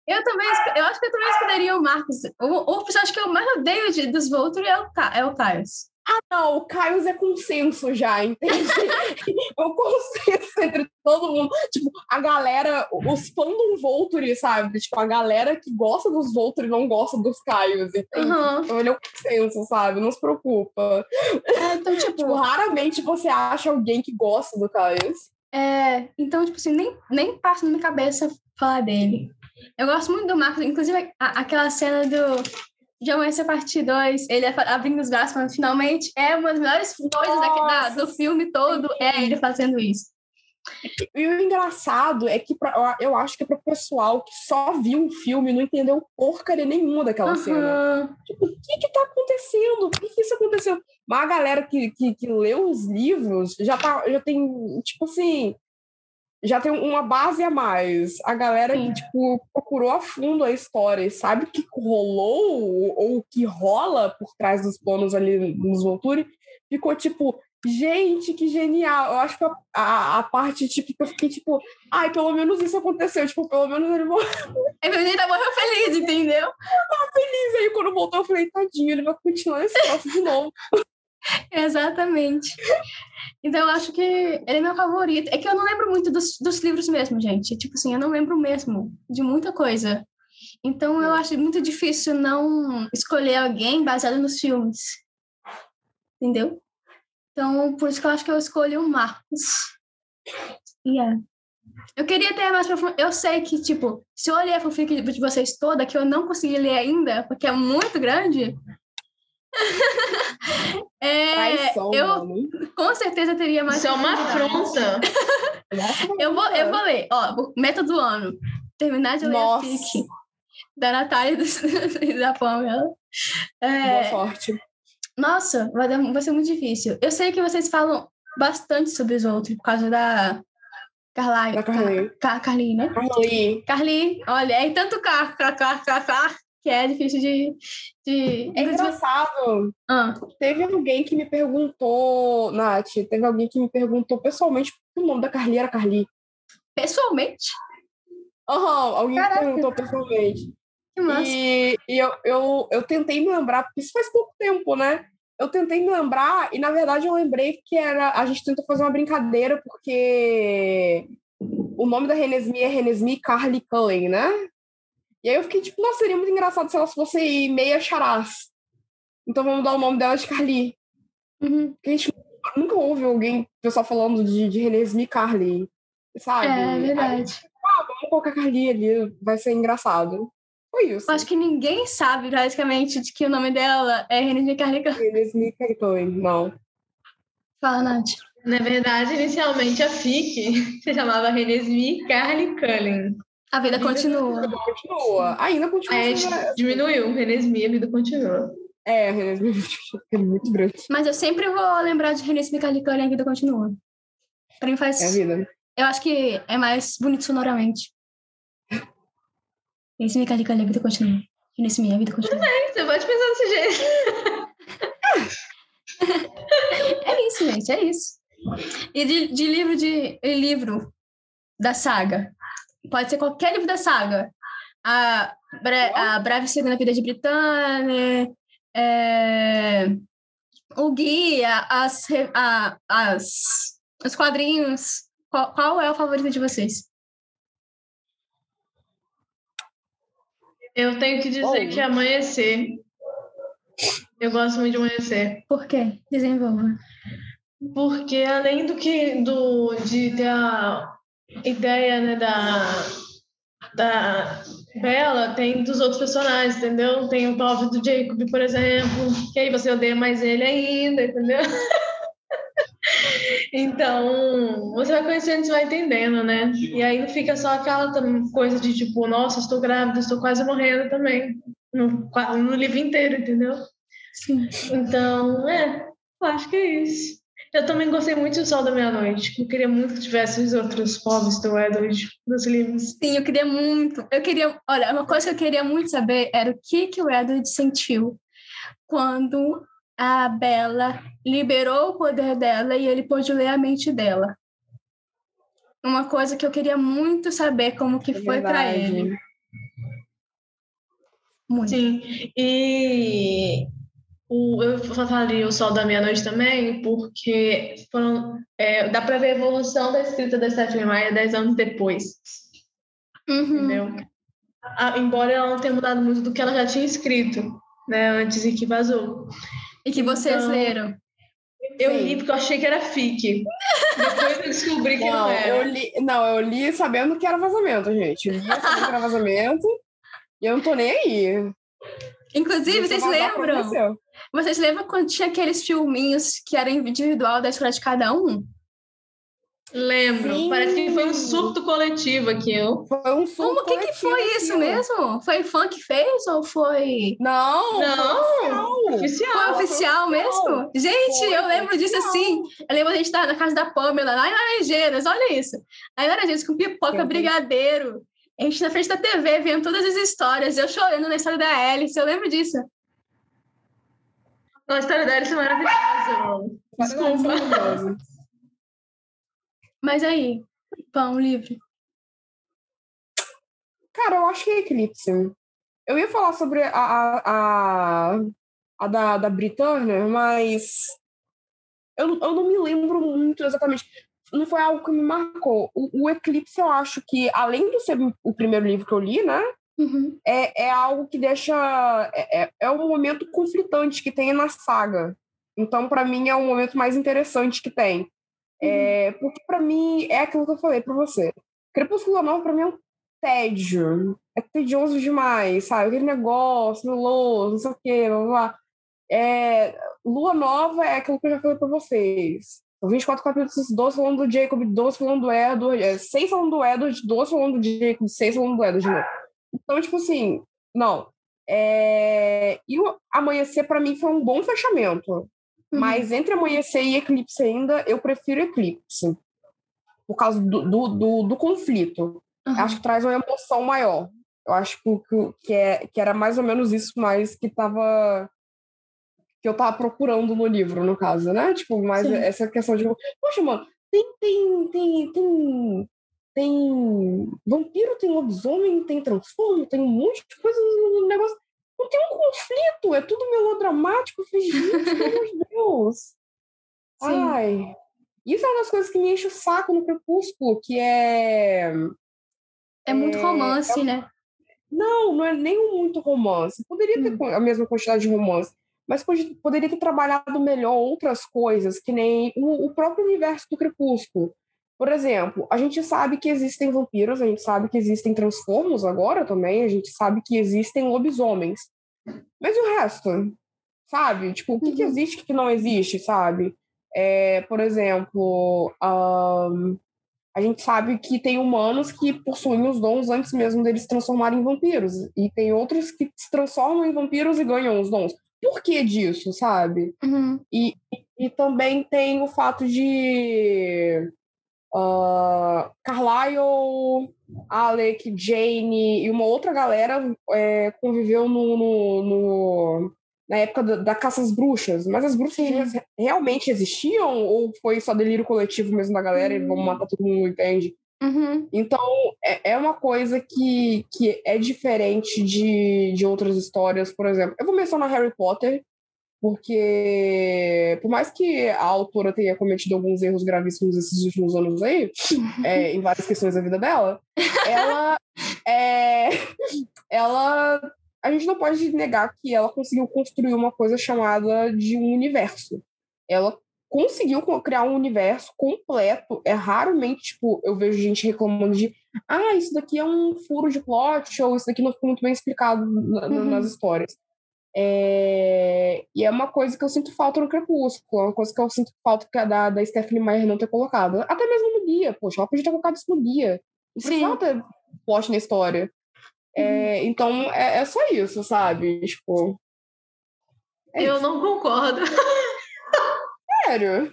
eu também, eu acho que eu também escolheria o Marcos. O, o personagem que eu mais odeio de, dos Volturi é o, é o Caius. Ah, não, o Caio é consenso já, entende? <laughs> é o consenso entre todo mundo. Tipo, a galera, os fãs do Volturi, sabe? Tipo, a galera que gosta dos Volturi não gosta dos Caios, entende? Uhum. Então ele é o consenso, sabe? Não se preocupa. É, então, <laughs> tipo, Tipo, raramente você acha alguém que gosta do Caio. é, então, tipo assim, nem, nem passa na minha cabeça falar dele. Eu gosto muito do Marcos, inclusive a- aquela cena do de Amanhecer Parte 2, ele abrindo os braços falando finalmente, é uma das melhores coisas da- do filme todo, é ele fazendo isso. E o engraçado é que pra- eu acho que é pro pessoal que só viu o filme não entendeu porcaria nenhuma daquela cena. Aham. Tipo, o que que tá acontecendo? Por que, que isso aconteceu? Mas a galera que, que, que leu os livros já, tá, já tem, tipo assim, já tem uma base a mais. A galera Sim. que, tipo, procurou a fundo a história e sabe o que rolou ou o que rola por trás dos planos ali nos Volturi, ficou tipo, gente, que genial. Eu acho que a, a, a parte, tipo, que eu fiquei, tipo, ai, pelo menos isso aconteceu. Tipo, pelo menos ele morreu Ele ainda morreu feliz, entendeu? feliz. Aí quando voltou, eu falei, tadinho, ele vai continuar esse troço de novo. <laughs> Exatamente. Então, eu acho que ele é meu favorito. É que eu não lembro muito dos, dos livros mesmo, gente. Tipo assim, eu não lembro mesmo de muita coisa. Então, eu acho muito difícil não escolher alguém baseado nos filmes. Entendeu? Então, por isso que eu acho que eu escolhi o Marcos. E é. Eu queria ter mais profundo. Eu sei que, tipo, se eu olhar a fanfic de vocês toda, que eu não consegui ler ainda, porque é muito grande. É, Traição, eu mano. com certeza teria mais. Isso é uma afronta. Nossa, Eu vou, eu vou ler. Ó, meta do ano. Terminar de ler Nossa. a fic da Natália e <laughs> da Pamela. Boa É, sorte. nossa, vai, dar- vai ser muito difícil. Eu sei que vocês falam bastante sobre os outros por causa da Carly. Da Carly. Car Carly, né? Carly, Carly, olha, é tanto car, car, car, car, car, que é difícil de. de... é engraçado. Ah, Teve alguém que me perguntou, Nath, teve alguém que me perguntou pessoalmente o nome da Carly era Carly. pessoalmente, Aham, alguém Caraca. me perguntou pessoalmente. que massa. E, e eu, eu, eu tentei me lembrar, porque isso faz pouco tempo, né? Eu tentei me lembrar, e na verdade eu lembrei que era. A gente tentou fazer uma brincadeira, porque o nome da Renesmi é Renesmi Carly Cullen, né? E aí eu fiquei tipo, nossa, seria muito engraçado se ela fosse meia charaz. Então vamos dar o nome dela de Carly. Uhum. Porque a gente nunca ouve alguém, pessoal falando de, de Renesmi Carly, sabe? É Aí, verdade. ah, vamos colocar Carly ali, vai ser engraçado. Foi isso. Acho que ninguém sabe, basicamente, de que o nome dela é Renée Carly. Renesmi Carly, não. Fala, Nath. Na verdade, inicialmente a FIC <laughs> se chamava Renesmi Carly Cullen. A vida continua. Continua. Ainda continua. Aí a sendo- gente diminuiu, Renesmi, a vida continua. É, Renesmi <laughs> é muito grande. Mas eu sempre vou lembrar de Renée Carly Cullen, a vida continua. Pra mim faz. É a vida. Eu acho que é mais bonito sonoramente. Renée Carly Cullen, a vida continua. Renée a vida continua. Você pode pensar desse jeito. <laughs> É isso, gente, é isso. E de, de livro de e livro da saga. Pode ser qualquer livro da saga. A, Bre- a Breve Segunda Vida de Britânia, é, o guia, as, a- as, os quadrinhos. Qual, qual é o favorito de vocês? Eu tenho que dizer Bom. que amanhecer. Eu gosto muito de amanhecer. Por quê? Desenvolva. Porque além do que do, de ter a ideia né, da, da Bella, tem dos outros personagens, entendeu? Tem o Tove do Jacob, por exemplo, que aí você odeia mais ele ainda, entendeu? <laughs> Então, você vai conhecendo, você vai entendendo, né? E aí não fica só aquela coisa de tipo, nossa, estou grávida, estou quase morrendo também. No, no livro inteiro, entendeu? Sim. Então, é, acho que é isso. Eu também gostei muito do Sol da Meia-Noite. Eu queria muito que tivesse os outros povos do Edward dos livros. Sim, eu queria muito. Eu queria. Olha, uma coisa que eu queria muito saber era o que, que o Edward sentiu quando a Bella liberou o poder dela e ele pôde ler a mente dela. Uma coisa que eu queria muito saber como que É foi para ele. Muito. Sim, e o, eu falei o Sol da Meia-Noite também, porque foram, é, dá para ver a evolução da escrita da Stephanie Meyer dez anos depois, Uhum. entendeu? Ah, embora ela não tenha mudado muito do que ela já tinha escrito, né, antes e que vazou. E que vocês Então, leram. Eu Sim. li porque eu achei que era fic. Depois eu descobri que não, Não, era. eu li, não, eu li sabendo que era vazamento, gente. Eu li sabendo que era vazamento. E eu não tô nem aí. Inclusive, vocês lembram? Vocês lembram quando tinha aqueles filminhos que eram individual da escola de cada um? Lembro. Sim. Parece que foi um surto coletivo aquilo. Foi um surto Como que, que foi isso mesmo? Foi fã que fez ou foi Não, Não, foi oficial. Oficial. Foi oficial mesmo? Gente, Foi eu lembro disso oficial. assim. Eu lembro a gente estar na casa da Pamela, lá em Laranjeiras, olha isso. Em Laranjeiras, com pipoca, Uhum. brigadeiro. A gente na frente da TV, vendo todas as histórias. Eu chorando na história da Alice, eu lembro disso. A história da Alice é maravilhosa. Desculpa. Maravilhoso. Mas aí, pão livre. Cara, eu acho que é Eclipse. Eu ia falar sobre a, a, a, a da, da Brit Turner, mas eu, não- eu não me lembro muito exatamente. Não foi algo que me marcou. O, o Eclipse, eu acho que, além de ser o primeiro livro que eu li, né? Uhum. é, é algo que deixa. É, é, é um momento conflitante que tem na saga. Então, para mim, é o momento mais interessante que tem. É, porque, para mim, é aquilo que eu falei para você. Crepúsculo Nova, para mim, é um tédio. É tedioso demais, sabe? Aquele negócio, meloso, não sei o quê, blá, blá. É, Lua Nova é aquilo que eu já falei para vocês. São 24 capítulos, 12 falando do Jacob, 12 falando do Edward, 6 falando do Edward, 12 falando do Jacob, 6 falando do Edward de novo. Então, tipo assim, não. É... E o Amanhecer, para mim, foi um bom fechamento. Uhum. Mas entre Amanhecer e Eclipse ainda, eu prefiro Eclipse. Por causa do, do, do, do conflito. Uhum. Acho que traz uma emoção maior. Eu acho que, que, é, que era mais ou menos isso mais que tava que eu tava procurando no livro, no caso, né? Tipo, mais Sim. essa questão de, poxa, mano, tem tem tem tem tem vampiro, tem lobisomem, tem transformo, tem um monte de coisa no negócio. Não tem um conflito, é tudo melodramático. Eu falei, gente, pelo amor de Deus. Sim. Ai. Isso é uma das coisas que me enche o saco no Crepúsculo, que é É muito É, romance, né? não, não é nem muito romance. Poderia ter Hum. co- a mesma quantidade de romance, mas pode- poderia ter trabalhado melhor outras coisas, que nem o, o próprio universo do Crepúsculo. Por exemplo, a gente sabe que existem vampiros, a gente sabe que existem transformos agora também, a gente sabe que existem lobisomens. Mas o resto? Sabe? Tipo, o que, que Uhum. existe o que não existe, sabe? É, por exemplo, ahn, a gente sabe que tem humanos que possuem os dons antes mesmo deles se transformarem em vampiros. E tem outros que se transformam em vampiros e ganham os dons. Por que disso, sabe? Uhum. E, e também tem o fato de ah, Carlyle, Alec, Jane e uma outra galera é, conviveu no, no- no- na época da, da caça às bruxas. Mas as bruxas Sim. re- realmente existiam? Ou foi só delírio coletivo mesmo da galera e Hum. vamos matar todo mundo, entende? Uhum. Então, é, é uma coisa que, que é diferente de, de outras histórias, por exemplo. Eu vou mencionar Harry Potter, porque por mais que a autora tenha cometido alguns erros gravíssimos esses últimos anos aí, <laughs> é, em várias questões da vida dela, ela <laughs> é, ela a gente não pode negar que ela conseguiu construir uma coisa chamada de um universo. Ela conseguiu co- criar um universo completo. É raramente, tipo, eu vejo gente reclamando de ah, isso daqui é um furo de plot, ou isso daqui não ficou muito bem explicado na- Uhum. nas histórias. É, E é uma coisa que eu sinto falta no Crepúsculo, é uma coisa que eu sinto falta da, da Stephanie Meyer não ter colocado. Até mesmo no guia, poxa, ela podia ter colocado isso no guia. Não Sim. precisava ter plot na história. É, então, é, é só isso, sabe? Tipo, É eu isso. não concordo. Sério?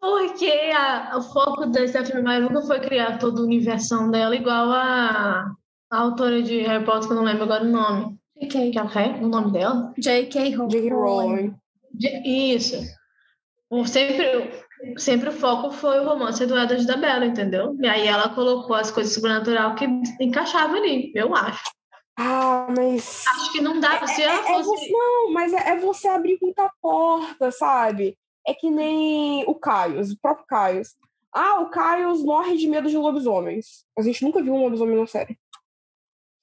Porque a- o foco da Stephanie Meyer nunca foi criar toda a universão dela, igual a, a autora de Harry Potter, que eu não lembro agora o nome. J.K. É o nome dela? J.K. Rowling. Isso. O- Sempre, sempre o foco foi o romance do Edward da Bella, entendeu? E aí ela colocou as coisas sobrenatural que encaixavam ali, eu acho. Ah, mas. Acho que não dá, se É, ela é você, fosse... não, mas é, é você abrir muita porta, sabe? É que nem o Caios, o próprio Caios. Ah, o Caios morre de medo de lobisomens. A gente nunca viu um lobisomem na série.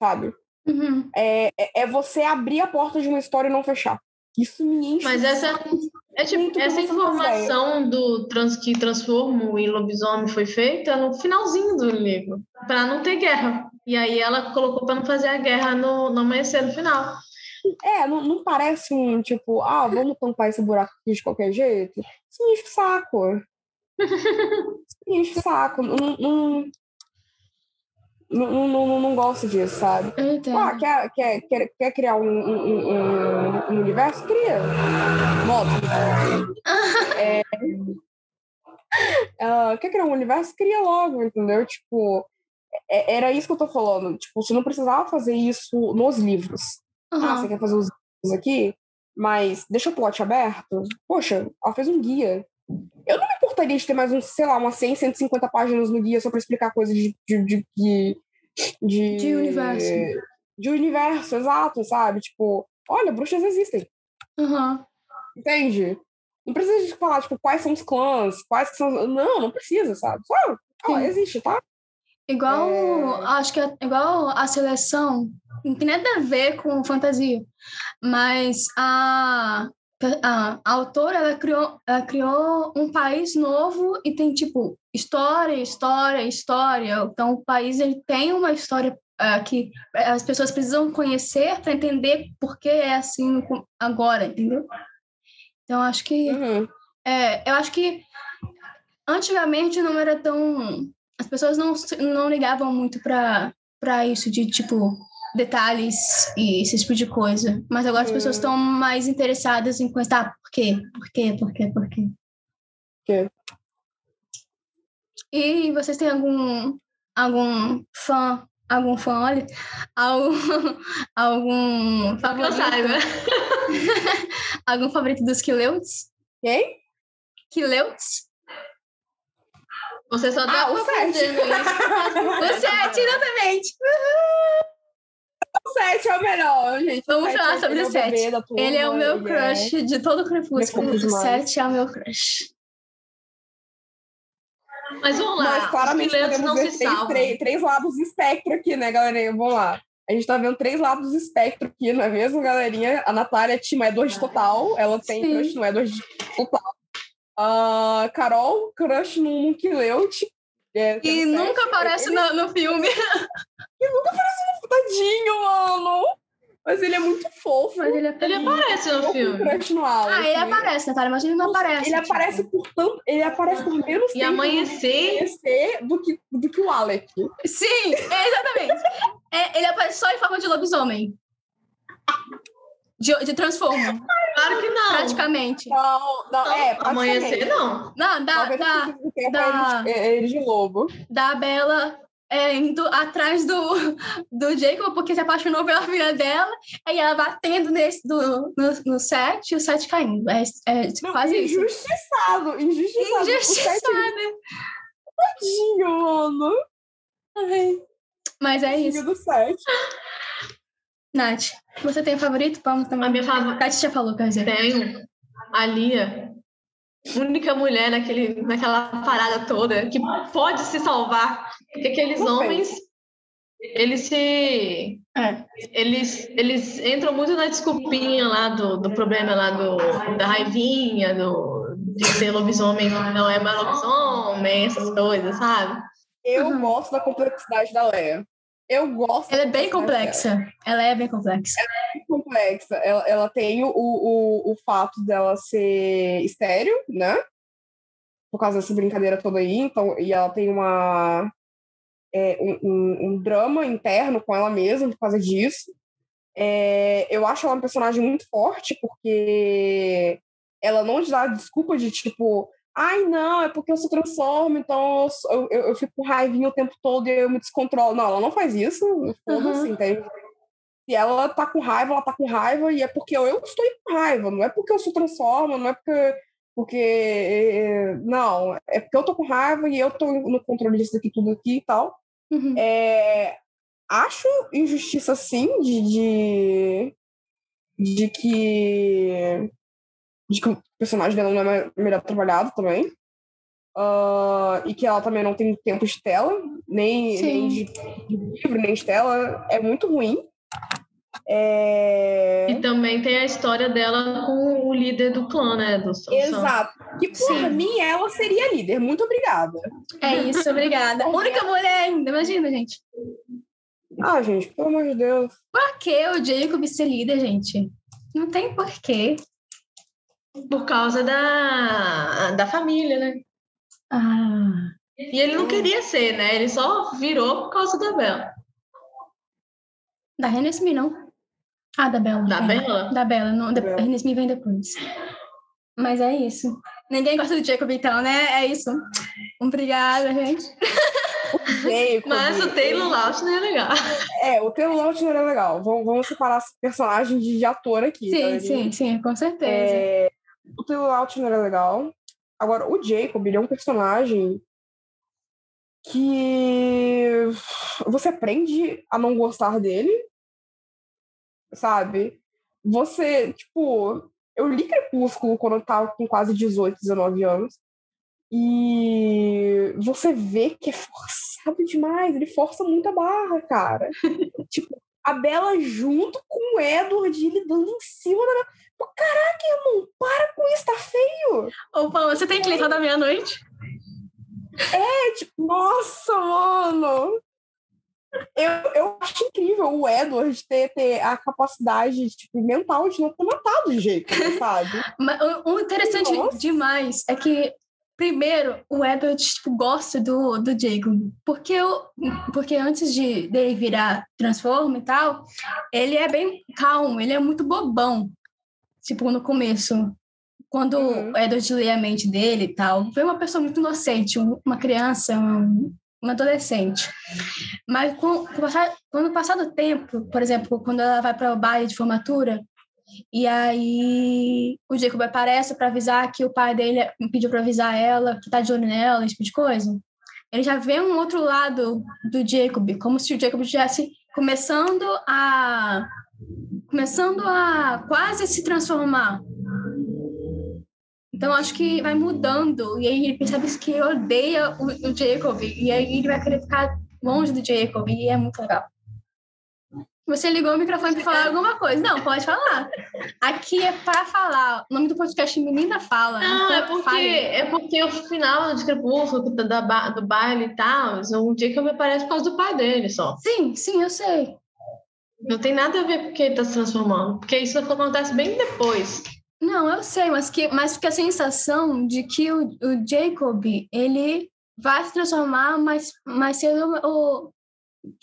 Sabe? Uhum. É, é, é você abrir a porta de uma história e não fechar. Isso me enche. Mas essa- saco. É tipo, essa informação do trans, que transforma em lobisomem foi feita no finalzinho do livro, para não ter guerra. E aí ela colocou para não fazer a guerra no, no amanhecer no final. É, não, não parece um tipo, ah, vamos tampar esse buraco aqui de qualquer jeito. Isso me enche o saco. <laughs> Isso me enche o saco. Não, não, não, não, não, gosto disso, sabe? Ah, quer, quer, quer, quer criar um, um, um, um universo? Cria. Moto. <laughs> É, ah, quer criar um universo? Cria logo, entendeu? Tipo, é- era isso que eu tô falando. Tipo, você não precisava fazer isso nos livros. Ah, Aham. você quer fazer os livros aqui? Mas deixa o plot aberto. Poxa, ela fez um guia. Eu não me importaria de ter mais uns, sei lá, umas 100, 150 páginas no guia só pra explicar coisas de. de, de, de, de, De universo. De universo, exato, sabe? Tipo, olha, bruxas existem. Aham. Entende? Não precisa de falar, tipo, quais são os clãs, quais que são. Não, não precisa, sabe? Só, ó, Sim. existe, tá? Igual, É. acho que é igual a seleção, não tem nada a ver com fantasia, mas a, a, a autora, ela criou, ela criou um país novo e tem, tipo, história, história, história. Então, o país, ele tem uma história ah, que as pessoas precisam conhecer para entender por que é assim agora, entendeu? Então, acho que... Uhum. É, eu acho que antigamente não era tão. As pessoas não, não ligavam muito para para isso de tipo detalhes e esse tipo de coisa. Mas agora as pessoas Hum. estão mais interessadas em ah, por quê? Por quê? Por quê? Por quê? quê? E vocês têm algum algum fã, algum fã, olha, algum <laughs> algum Só que eu favorito, saiba. <laughs> algum favorito dos Kileuts? Quem? Kileuts? Você só tá Ah, o sete. fazendo isso. <laughs> O sete, exatamente. O 7 é o melhor, gente. Vamos falar é- sobre o é bebê sete. da turma, Ele é o meu ele crush de todo o Crepúsculo. É O demais. Sete é o meu crush. Mas vamos lá. Nós claramente podemos não ver se três, três, três lados do espectro aqui, né, galerinha? Vamos lá. A gente tá vendo três lados do espectro aqui, não é mesmo, galerinha? A Natália é time Edward total. Ela tem Sim. crush no Edward total. A Carol, crush no Nukileut. É, que é E nunca sete. aparece Ele, no, no filme. <laughs> tadinho, mano. Mas ele é muito fofo. Mas ele, Ele aparece Eu no filme. no Alex. Ah, ele aparece, Natália, mas ele não aparece. Ele tipo. aparece por tanto. Ele aparece por menos E tempo amanhecer. conhecer do que, do que o Alec. Sim, é, exatamente. É, ele aparece só em forma de lobisomem. De, de transformo, Claro que não. praticamente. Não, não, Não, é, amanhecer não. Não, da, 90% da, da- é ele, é ele de lobo. da Bela é, indo atrás do, do Jacob porque se apaixonou pela filha dela. Aí ela batendo nesse, do, no, no set e o set caindo. É, é Não, quase isso. injustiçado, injustiçado. Sete tadinho, mano. Ai. Mas é isso. Do sete. Nath, você tem favorito? Vamos A também. minha favorita. Nath já falou, quer dizer. Tenho a Lia. Única mulher naquele, naquela parada toda que pode se salvar. Porque aqueles Não homens, eles se. É. Eles, eles entram muito na desculpinha lá do, do problema lá do, da raivinha, do, de ser lobisomem que não é mais lobisomem, essas coisas, sabe? Eu Uhum. gosto da complexidade da Leia. Eu gosto. Ela é bem complexa. Ela é bem complexa. dela. Bem complexa. Ela, ela tem o, o, o fato dela ser estéreo, né? Por causa dessa brincadeira toda aí. Então, e ela tem uma. É, um, um- um drama interno com ela mesma por causa disso. É, eu acho ela uma personagem muito forte, porque ela não dá desculpa de tipo, ai não, é porque eu se transformo, então eu, eu, eu fico com raivinha o tempo todo e eu me descontrolo. Não, ela não faz isso, foda-se, uhum. entende? Se ela tá com raiva, ela tá com raiva, e é porque eu, eu estou com raiva, não é porque eu se transformo, não é porque. Porque. Não, é porque eu tô com raiva e eu tô no controle disso daqui, tudo aqui e tal. Uhum. É, acho injustiça, sim, de, de, de que. de que o personagem dela não é melhor trabalhado também. Uh, e que ela também não tem tempo de tela, nem, nem de, de livro, nem de tela. É muito ruim. É... E também tem a história dela com o líder do clã, né? Do Exato. Que por Sim. mim ela seria líder. Muito obrigada. É isso, obrigada. <laughs> Única mulher ainda, imagina, gente. Ah, gente, pelo amor de Deus. Por que o Jacob ser líder, gente? Não tem porquê. Por causa da, da família, né? Ah. E ele não queria ser, né? Ele só virou por causa da Bela. Da Renesme, não. Ah, da Bela. Da é. Bela? Da Bela. Não, da, a Renesme vem depois. Mas é isso. Ninguém gosta do Jacob, então, né? É isso. Obrigada, gente. <laughs> Jacob. Mas o Taylor Lautner é legal. É, o Taylor Lautner é legal. Vamos, vamos separar personagem de, de ator aqui. Sim, tá? sim, sim, com certeza. É, o Taylor Lautner é legal. Agora, o Jacob, ele é um personagem que você aprende a não gostar dele, sabe? Você, tipo, eu li Crepúsculo quando eu tava com quase 18, 19 anos. E você vê que é forçado demais, ele força muito a barra, cara. <laughs> tipo, a Bela junto com o Edward, ele dando em cima da. Pô, caraca, irmão, para com isso, tá feio! Ô, Paulo, você tem clima da meia-noite? É, tipo, nossa, mano! Eu, eu acho incrível o Edward ter, ter a capacidade tipo, mental de não ter matado o jeito, <laughs> sabe? Mas o interessante Nossa. demais é que, primeiro, o Edward tipo, gosta do, do Jacob. Porque, eu, porque antes de dele virar Transforma e tal, ele é bem calmo, ele é muito bobão. Tipo, no começo. Quando uhum. o Edward lê a mente dele e tal, foi uma pessoa muito inocente, uma criança, um, uma adolescente. Mas com, com passar, quando passar do tempo, por exemplo, quando ela vai para o baile de formatura, e aí o Jacob aparece para avisar que o pai dele pediu para avisar ela que tá de olho nela, esse tipo de coisa. Ele já vê um outro lado do Jacob, como se o Jacob estivesse começando a começando a quase se transformar então, acho que vai mudando. E aí ele percebe que odeia o, o Jacob. E aí ele vai querer ficar longe do Jacob. E é muito legal. Você ligou o microfone para falar alguma coisa. Não, pode falar. Aqui é para falar. O nome do podcast é Menina Fala. Não, então, é porque, é porque o final de Crepúsculo, da, do baile e tal, o Jacob aparece por causa do pai dele só. Sim, sim, eu sei. Não tem nada a ver com que ele está se transformando. Porque isso acontece bem depois. Não, eu sei, mas, que, mas fica a sensação de que o, o Jacob, ele vai se transformar mais, mais cedo, ou,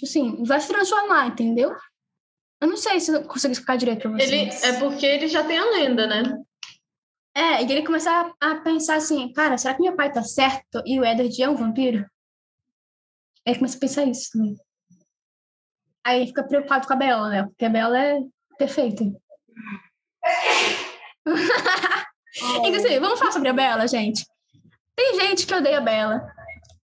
assim, vai se transformar, entendeu? Eu não sei se eu consigo explicar direito pra vocês. Ele, é porque ele já tem a lenda, né? É, e ele começa a, pensar assim, cara, será que meu pai tá certo e o Edward é um vampiro? Aí ele começa a pensar isso também. Aí fica preocupado com a Bela, né? Porque a Bela é perfeita. <laughs> Inclusive, vamos falar sobre a Bela, gente. Tem gente que odeia a Bela.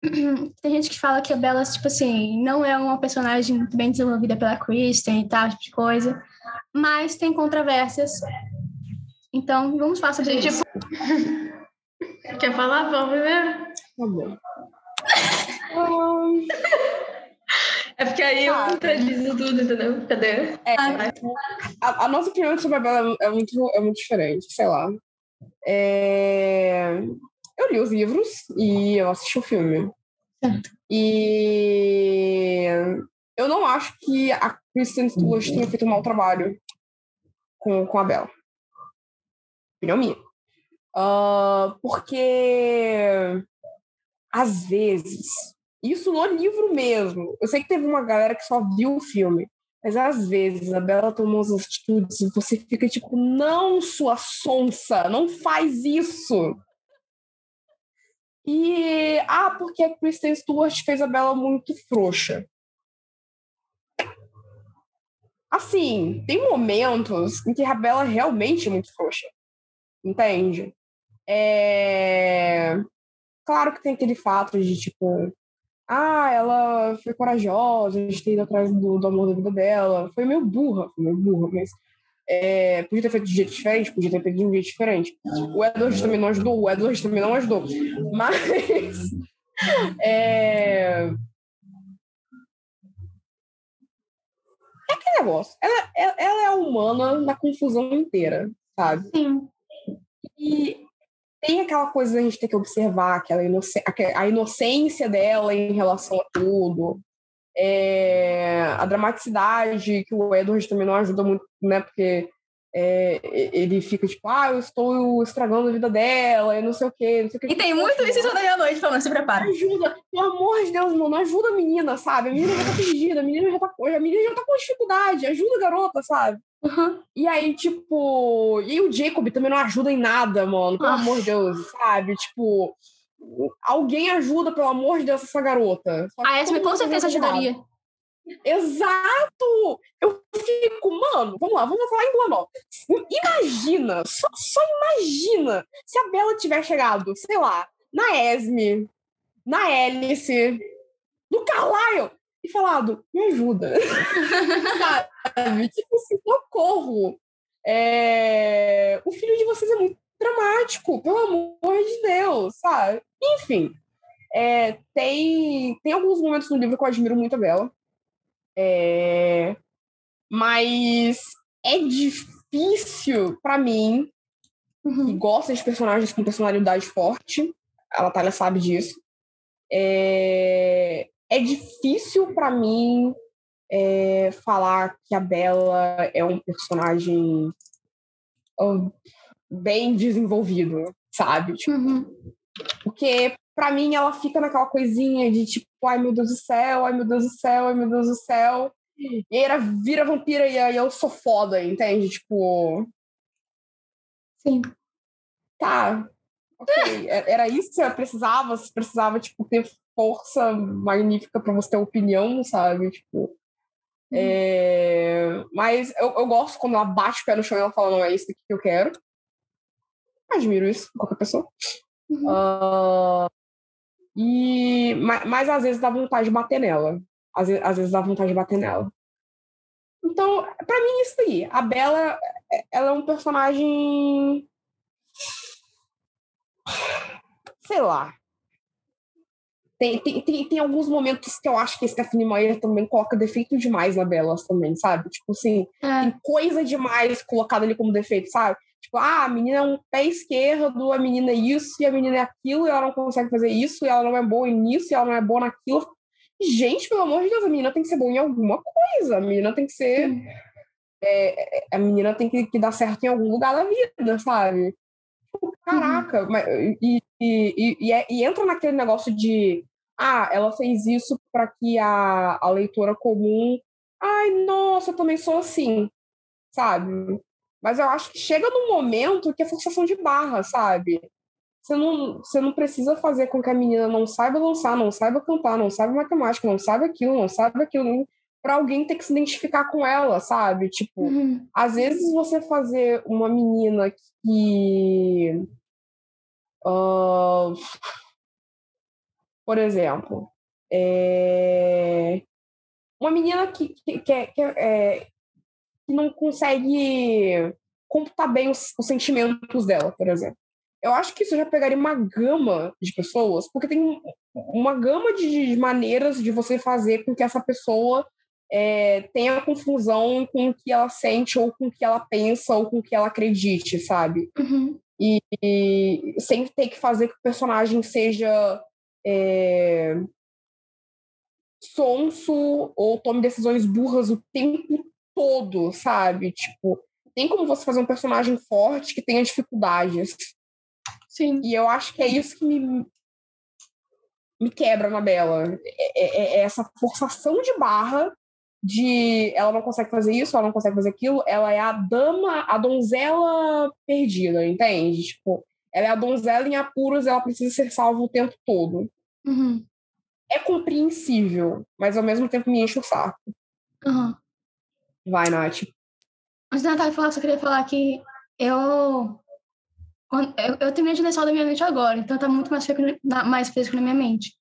<clears throat> Tem gente que fala que a Bela, tipo assim, não é uma personagem muito bem desenvolvida pela Kristen e tal, tipo de coisa. Mas tem controvérsias. Então, vamos falar sobre gente, isso. <laughs> Quer falar? Vamos primeiro? Tá bom. <laughs> É porque aí eu contradizo tudo, entendeu? Cadê? É, a, a, nossa opinião sobre a Bela é muito, é muito diferente, sei lá. É... Eu li os livros e eu assisti o filme. Certo. E eu não acho que a Kristen Stewart tenha feito um mau trabalho com, com a Bela. Opinião minha. Uh, porque às vezes isso no livro mesmo. Eu sei que teve uma galera que só viu o filme, Mas às vezes a Bela toma umas atitudes e você fica tipo, não, sua sonsa, não faz isso. E, ah, porque a Kristen Stewart fez a Bela muito frouxa. Assim, tem momentos em que a Bela realmente é muito frouxa. Entende? É... Claro que tem aquele fato de, tipo, ah, ela foi corajosa, a gente ter ido atrás do, do amor da vida dela. Foi meio burra, foi meio burra, mas é, podia ter feito de jeito diferente, podia ter feito de um jeito diferente. O Edward também não ajudou, o Edward também não ajudou. Mas. <laughs> É, é aquele negócio. Ela, ela é humana na confusão inteira, sabe? Sim. E tem aquela coisa da gente ter que observar aquela a inocência dela em relação a tudo. É, a dramaticidade que o Edward também não ajuda muito, né? Porque é, ele fica tipo, ah, eu estou estragando a vida dela, e não sei o quê. Não sei o quê. E tem muito isso em meia-noite falando, se prepara. Ajuda, pelo amor de Deus, mano, ajuda a menina, sabe? A menina já tá perdida, a menina já tá, a menina já tá com dificuldade, ajuda a garota, sabe? Uhum. E aí, tipo. E o Jacob também não ajuda em nada, mano. Pelo ah. amor de Deus, sabe? Tipo. Alguém ajuda, pelo amor de Deus, essa garota. A Esme com certeza ajudaria. Exato! Eu fico, mano, vamos lá, vamos falar em Blanó. Imagina, só, só imagina se a Bela tiver chegado, sei lá, na Esme, na Alice, no Carlyle e falado, me ajuda. <laughs> Sabe? Tipo assim, socorro. É... O filho de vocês é muito dramático, pelo amor de Deus, sabe? Enfim, é, tem, tem alguns momentos no livro que eu admiro muito a Bela. É, mas é difícil para mim, uhum. que gosta de personagens com personalidade forte, a Natália sabe disso. É, é difícil para mim é, falar que a Bela é um personagem bem desenvolvido, sabe? Tipo, uhum. Porque para mim ela fica naquela coisinha de tipo, ai meu Deus do céu, ai meu Deus do céu, ai meu Deus do céu. E ela vira vampira e aí eu sou foda, entende? Tipo. Sim. Tá. Ok. É, era isso que você precisava? Você precisava, tipo, ter força magnífica para você ter opinião, sabe? Tipo. Hum. É... Mas eu, eu gosto quando ela bate o pé no chão e ela fala, não, é isso que eu quero. Admiro isso, qualquer pessoa. Uhum. Uh... E... Mas, mas, às vezes dá vontade de bater nela. Às vezes, às vezes dá vontade de bater nela. Então, para mim, isso aí. A Bela, ela é um personagem. Sei lá. Tem, tem, tem, tem, alguns momentos que eu acho que Stephanie Meyer também coloca defeito demais na Belas também, sabe? Tipo assim, é. tem coisa demais colocada ali como defeito, sabe? Tipo, ah, a menina é um pé esquerdo, a menina é isso e a menina é aquilo, e ela não consegue fazer isso, e ela não é boa nisso, e ela não é boa naquilo. Gente, pelo amor de Deus, a menina tem que ser boa em alguma coisa, a menina tem que ser. É, é, a menina tem que, que, dar certo em algum lugar da vida, sabe? Tipo, caraca, uhum. mas, e, e, e, é, e entra naquele negócio de ah, ela fez isso para que a, a leitora comum, ai, nossa, eu também sou assim, sabe? Mas eu acho que chega num momento que é forçação de barra, sabe? Você não, você não precisa fazer com que a menina não saiba dançar, não saiba cantar, não saiba matemática, não saiba aquilo, não saiba aquilo, para alguém ter que se identificar com ela, sabe? Tipo, uhum. às vezes você fazer uma menina que. Uh, por exemplo, é... uma menina que, que, que, que, é, que não consegue computar bem os, os, sentimentos dela, por exemplo. Eu acho que isso já pegaria uma gama de pessoas, porque tem uma gama de maneiras de você fazer com que essa pessoa é, tenha confusão com o que ela sente, ou com o que ela pensa, ou com o que ela acredite, sabe? Uhum. E, e sem ter que fazer que o personagem seja é, sonso ou tome decisões burras o tempo todo, sabe? Tipo, tem como você fazer um personagem forte que tenha dificuldades. Sim. E eu acho que é isso que me, me quebra na Bela. É, é, é essa forçação de barra de ela não consegue fazer isso, ela não consegue fazer aquilo, ela é a dama, a donzela perdida, entende? Tipo, ela é a donzela em apuros, ela precisa ser salva o tempo todo. Uhum. É compreensível, mas ao mesmo tempo me enche o saco. Uhum. Vai, Nath. Antes da Natália falar, só queria falar que eu. Eu, eu terminei de ler Sol da Minha Mente agora, então tá muito mais fresco, mais fresco na minha mente.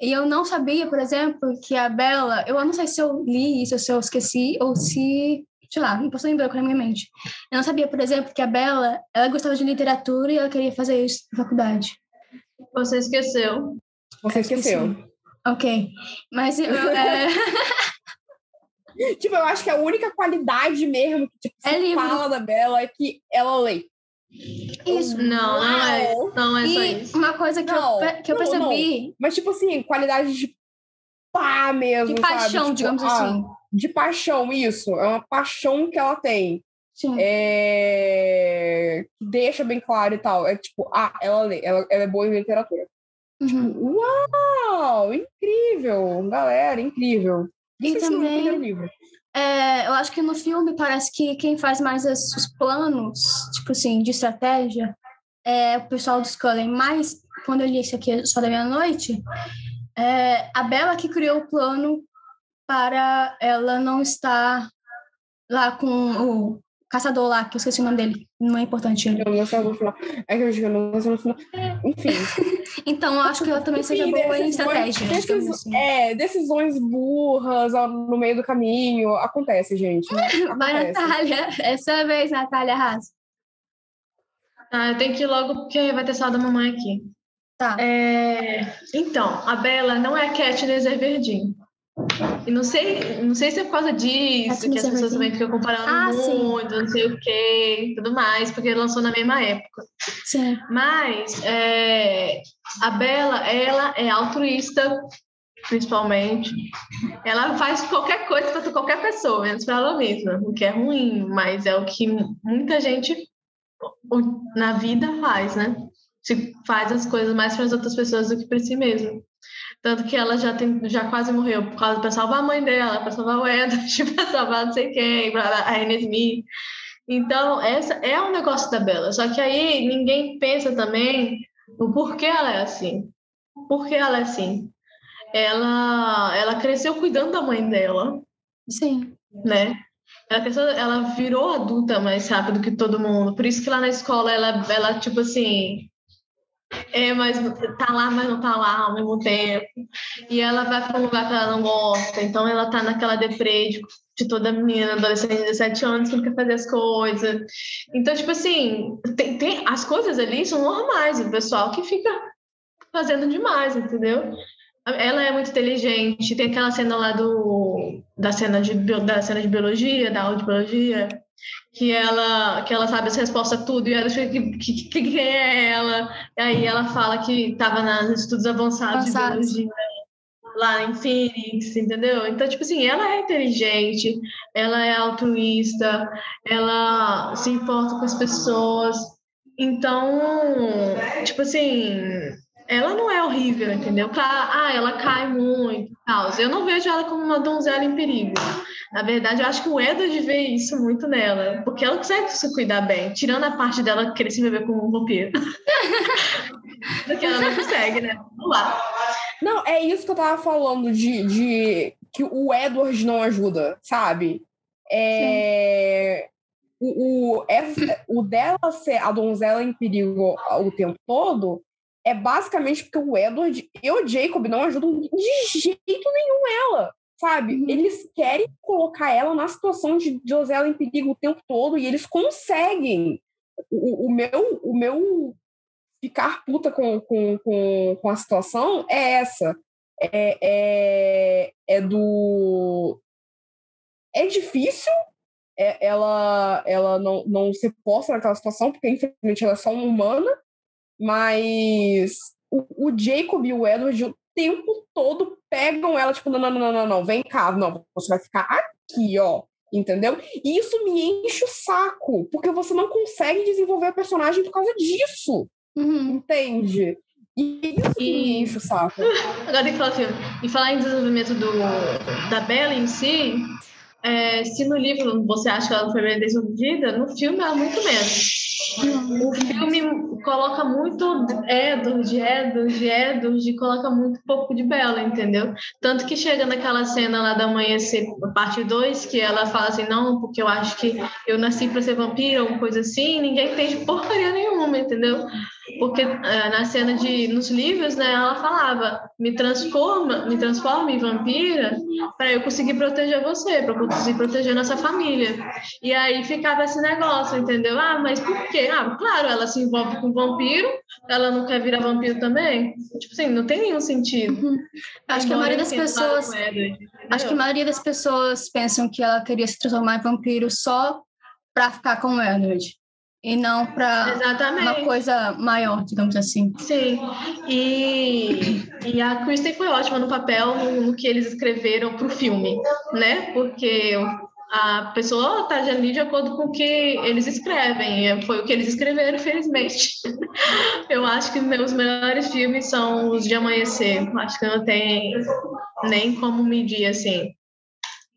E eu não sabia, por exemplo, que a Bela. Eu não sei se eu li isso, se eu esqueci, ou se. Sei lá, não posso lembrar com a minha mente. Eu não sabia, por exemplo, que a Bela ela gostava de literatura e ela queria fazer isso na faculdade. Você esqueceu. Você esqueceu. Ok. Mas eu, é... <laughs> <laughs> tipo, eu acho que a única qualidade mesmo que tipo, É livro. fala da Bela é que ela lê. Isso. Não, não é. Não é só E isso. uma coisa que, Não, eu, que eu não, percebi Mas, tipo assim, qualidade de pá mesmo, de sabe? paixão, Tipo, digamos ah, assim. De paixão, isso. É uma paixão que ela tem. Sim. É... Que deixa bem claro e tal. É tipo, ah, ela lê, ela, ela é boa em literatura. Uhum. Uau! Incrível! Galera, incrível. E Isso é também-. É, eu acho que no filme parece que quem faz mais os planos, tipo assim, de estratégia, é o pessoal do Scully. Mas, quando eu li esse aqui só da meia-noite, é a Bella que criou o plano para ela não estar lá com o caçador lá, que eu esqueci o nome dele. Não é importante ele. Eu não sei no final. É que eu digo, eu não sei no final. Enfim. <laughs> Então, eu acho que ela também seja boa em estratégia, decis- assim. É, decisões burras no meio do caminho. Acontece, gente. <laughs> Vai, Acontece. Natália. Essa é vez, Natália Haas. Ah, eu tenho que ir logo porque vai ter sal da mamãe aqui. Tá. É, Então, a Bela não é a Katniss Everdeen. E não sei, não sei se é por causa disso, que as pessoas também ficam comparando Ah, sim. muito, não sei o quê, tudo mais, porque lançou na mesma época. Sim. Mas é, a Bela, ela é altruísta, principalmente. Ela faz qualquer coisa para qualquer pessoa, menos para ela mesma, o que é ruim, mas é o que muita gente na vida faz, né? Se faz as coisas mais para as outras pessoas do que para si mesma. Tanto que ela já, tem, já quase morreu por causa para salvar a mãe dela, para salvar o Edward, <laughs> para salvar não sei quem, para a Anne Smith. Então, essa é um negócio da Bela. Só que aí ninguém pensa também o porquê ela é assim. Por que ela é assim? Ela, ela cresceu cuidando da mãe dela, Sim. né? Ela, cresceu, ela virou adulta mais rápido que todo mundo. Por isso que lá na escola ela, ela tipo assim, é, mas tá lá, mas não tá lá ao mesmo tempo. E ela vai para um lugar que ela não gosta. Então ela tá naquela deprê de, de toda menina, adolescente de 17 anos que não quer fazer as coisas. Então, tipo assim, tem, tem, as coisas ali são normais. O pessoal que fica fazendo demais, entendeu? Ela é muito inteligente. Tem aquela cena lá do da cena de da cena de biologia, da aula biologia, que ela que ela sabe as respostas a tudo e ela acha que, que, que quem é ela. E aí ela fala que estava nos estudos avançados, Avançados. de biologia lá em Phoenix, entendeu? Então, tipo assim, ela é inteligente, ela é altruísta, ela se importa com as pessoas. Então, tipo assim, ela não é horrível, entendeu? Ah, ela cai muito e tal. Eu não vejo ela como uma donzela em perigo. Na verdade, eu acho que o Edward vê isso muito nela, porque ela consegue se cuidar bem, tirando a parte dela querer se beber como um vampiro. <laughs> porque ela não consegue, né? Vamos lá. Não, é isso que eu tava falando de, de que o Edward não ajuda, sabe? É, o, o, essa- o dela ser a donzela em perigo o tempo todo é basicamente porque o Edward e o Jacob não ajudam de jeito nenhum ela, sabe? Uhum. Eles querem colocar ela na situação de donzela em perigo o tempo todo e eles conseguem. O, o meu, o meu ficar puta com, com, com, com a situação é essa. É, é, é do. É difícil é, ela, ela não, não ser posta naquela situação, porque infelizmente ela é só uma humana, mas o, o Jacob e o Edward tempo todo pegam ela, tipo, não, não, não, não, não, vem cá, não, você vai ficar aqui, ó. Entendeu? E isso me enche o saco, porque você não consegue desenvolver a personagem por causa disso Uhum. entende? E isso que me enche o saco. <laughs> Agora tem que falar filme. E falar em desenvolvimento do, da Bella em si, é, se no livro você acha que ela foi bem desenvolvida, no filme ela muito menos. O filme coloca muito Edward, Edward, Edward, coloca muito pouco de Bella, entendeu? Tanto que chega naquela cena lá da amanhecer, parte 2, que ela fala assim, não, porque eu acho que eu nasci para ser vampira, uma coisa assim, ninguém entende porcaria nenhuma, entendeu? Porque é, na cena de nos livros, né, ela falava: "Me transforma, me transforma em vampira para eu conseguir proteger você, para conseguir proteger nossa família". E aí ficava esse negócio, entendeu? Ah, mas por quê? Ah, claro, ela se envolve com vampiro, ela não quer virar vampiro também. Tipo assim, não tem nenhum sentido. Uhum. Acho que a maioria das pessoas Acho que a maioria das pessoas pensam que ela queria se transformar em vampiro só para ficar com o Edward e não para uma coisa maior, digamos assim. Sim, e, e a Kristen foi ótima no papel, no, no que eles escreveram para o filme, né? Porque a pessoa está ali de acordo com o que eles escrevem, foi o que eles escreveram, infelizmente. <laughs> Eu acho que meus melhores filmes são os de amanhecer, acho que não tem nem como medir, assim,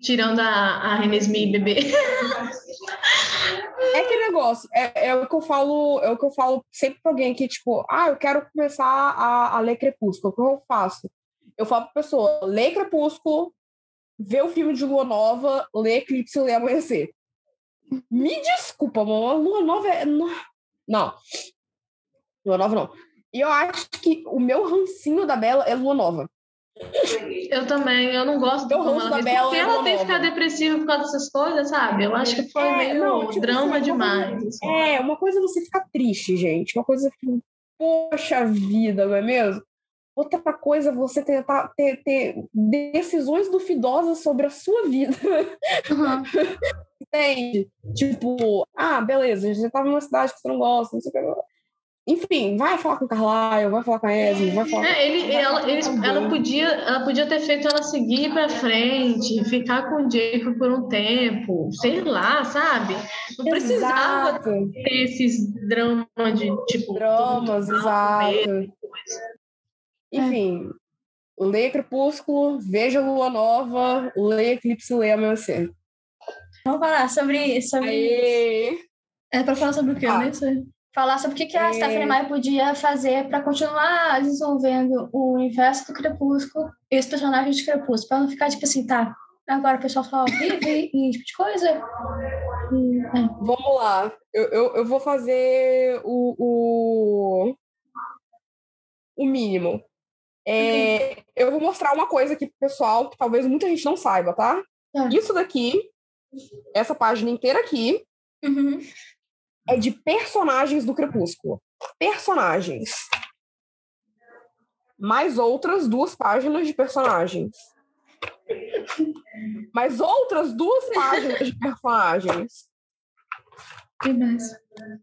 tirando a, a René Smith bebê. É que negócio, é, é, o que eu falo, é o que eu falo sempre pra alguém que, tipo, ah, eu quero começar a, a ler Crepúsculo. O que eu faço? Eu falo pra pessoa, lê Crepúsculo, vê o filme de Lua Nova, lê Eclipse e lê Amanhecer. Me desculpa, mano, Lua Nova é. Não. Lua Nova não. E eu acho que o meu rancinho da Bela é Lua Nova. Eu também, eu não gosto do como ela Bela Porque ela tem que ficar depressiva por causa dessas coisas, sabe? Eu acho que foi é, meio não, tipo, drama assim, demais. Assim. É, uma coisa é você ficar triste, gente. Uma coisa que, poxa vida, não é mesmo? Outra coisa é você tentar ter, ter decisões duvidosas sobre a sua vida. Uhum. <laughs> Entende? Tipo, ah, beleza, você tava numa cidade que você não gosta, não sei o que. Enfim, vai falar com o Carlyle, vai falar com a Esme, vai falar é, ele, ela, eles, ela, podia, ela podia ter feito ela seguir para frente, ficar com o Jacob por um tempo, sei lá, sabe? Não precisava ter esses dramas de tipo. Dramas, exato. Enfim, é. lê Crepúsculo, veja Lua Nova, lê Eclipse, lê Amanhecer. Vamos falar sobre. sobre... Aê. É para falar sobre o que? Ah. Eu nem sei falar sobre o que, que a é... Stephanie Meyer podia fazer para continuar desenvolvendo o universo do Crepúsculo e os personagens de Crepúsculo, para não ficar tipo assim, tá, agora o pessoal só vive e tipo de coisa. E, é. Vamos lá, eu, eu, eu, vou fazer o, o, o mínimo. É. Eu vou mostrar uma coisa aqui pro pessoal que talvez muita gente não saiba, tá? tá. Isso daqui, essa página inteira aqui, uhum é de personagens do Crepúsculo. Personagens. Mais outras duas páginas de personagens. Mais outras duas páginas de personagens. E mais?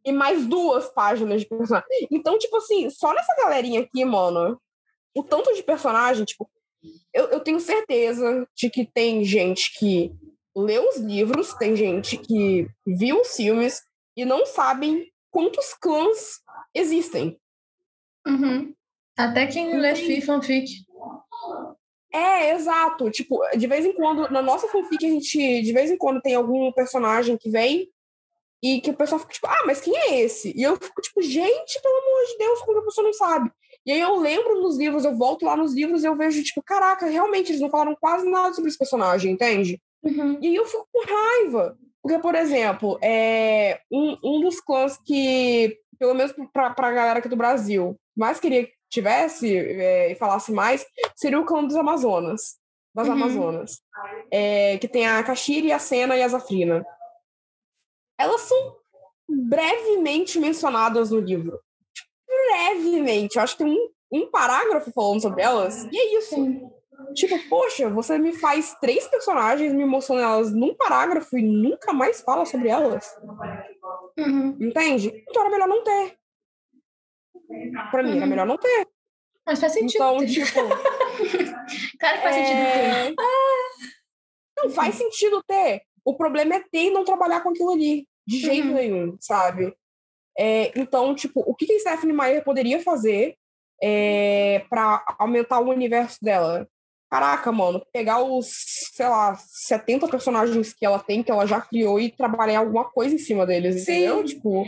E mais duas páginas de personagens. Então, tipo assim, só nessa galerinha aqui, mano, o tanto de personagem, tipo, eu, eu tenho certeza de que tem gente que leu os livros, tem gente que viu os filmes, e não sabem quantos clãs existem. Uhum. Até quem lê e... fanfic. É, exato. Tipo, de vez em quando, na nossa fanfic, a gente, de vez em quando, tem algum personagem que vem e que o pessoal fica tipo, ah, mas quem é esse? E eu fico tipo, gente, pelo amor de Deus, como a pessoa não sabe? E aí eu lembro nos livros, eu volto lá nos livros e eu vejo, tipo, caraca, realmente eles não falaram quase nada sobre esse personagem, entende? Uhum. E aí eu fico com raiva. Porque, por exemplo, é, um, um dos clãs que, pelo menos para a galera aqui do Brasil, mais queria que tivesse é, e falasse mais, seria o clã dos Amazonas. Das uhum. Amazonas. É, que tem a Kashiri, a Sena e a Zafrina. Elas são brevemente mencionadas no livro. Brevemente. Eu acho que tem um, um parágrafo falando sobre elas. E é isso. Sim. Tipo, poxa, você me faz três personagens, me emociona elas num parágrafo e nunca mais fala sobre elas. Uhum. Entende? Então era melhor não ter. Pra mim, uhum. era melhor não ter. Mas faz sentido. Então, tipo. <laughs> Cara, que faz é... sentido ter. Não faz sentido ter. O problema é ter e não trabalhar com aquilo ali. De jeito uhum. nenhum, sabe? É, então, tipo, o que a Stephanie Meyer poderia fazer é, para aumentar o universo dela. Caraca, mano, pegar os, sei lá, 70 personagens que ela tem, que ela já criou, e trabalhar alguma coisa em cima deles, Sim. entendeu? Tipo,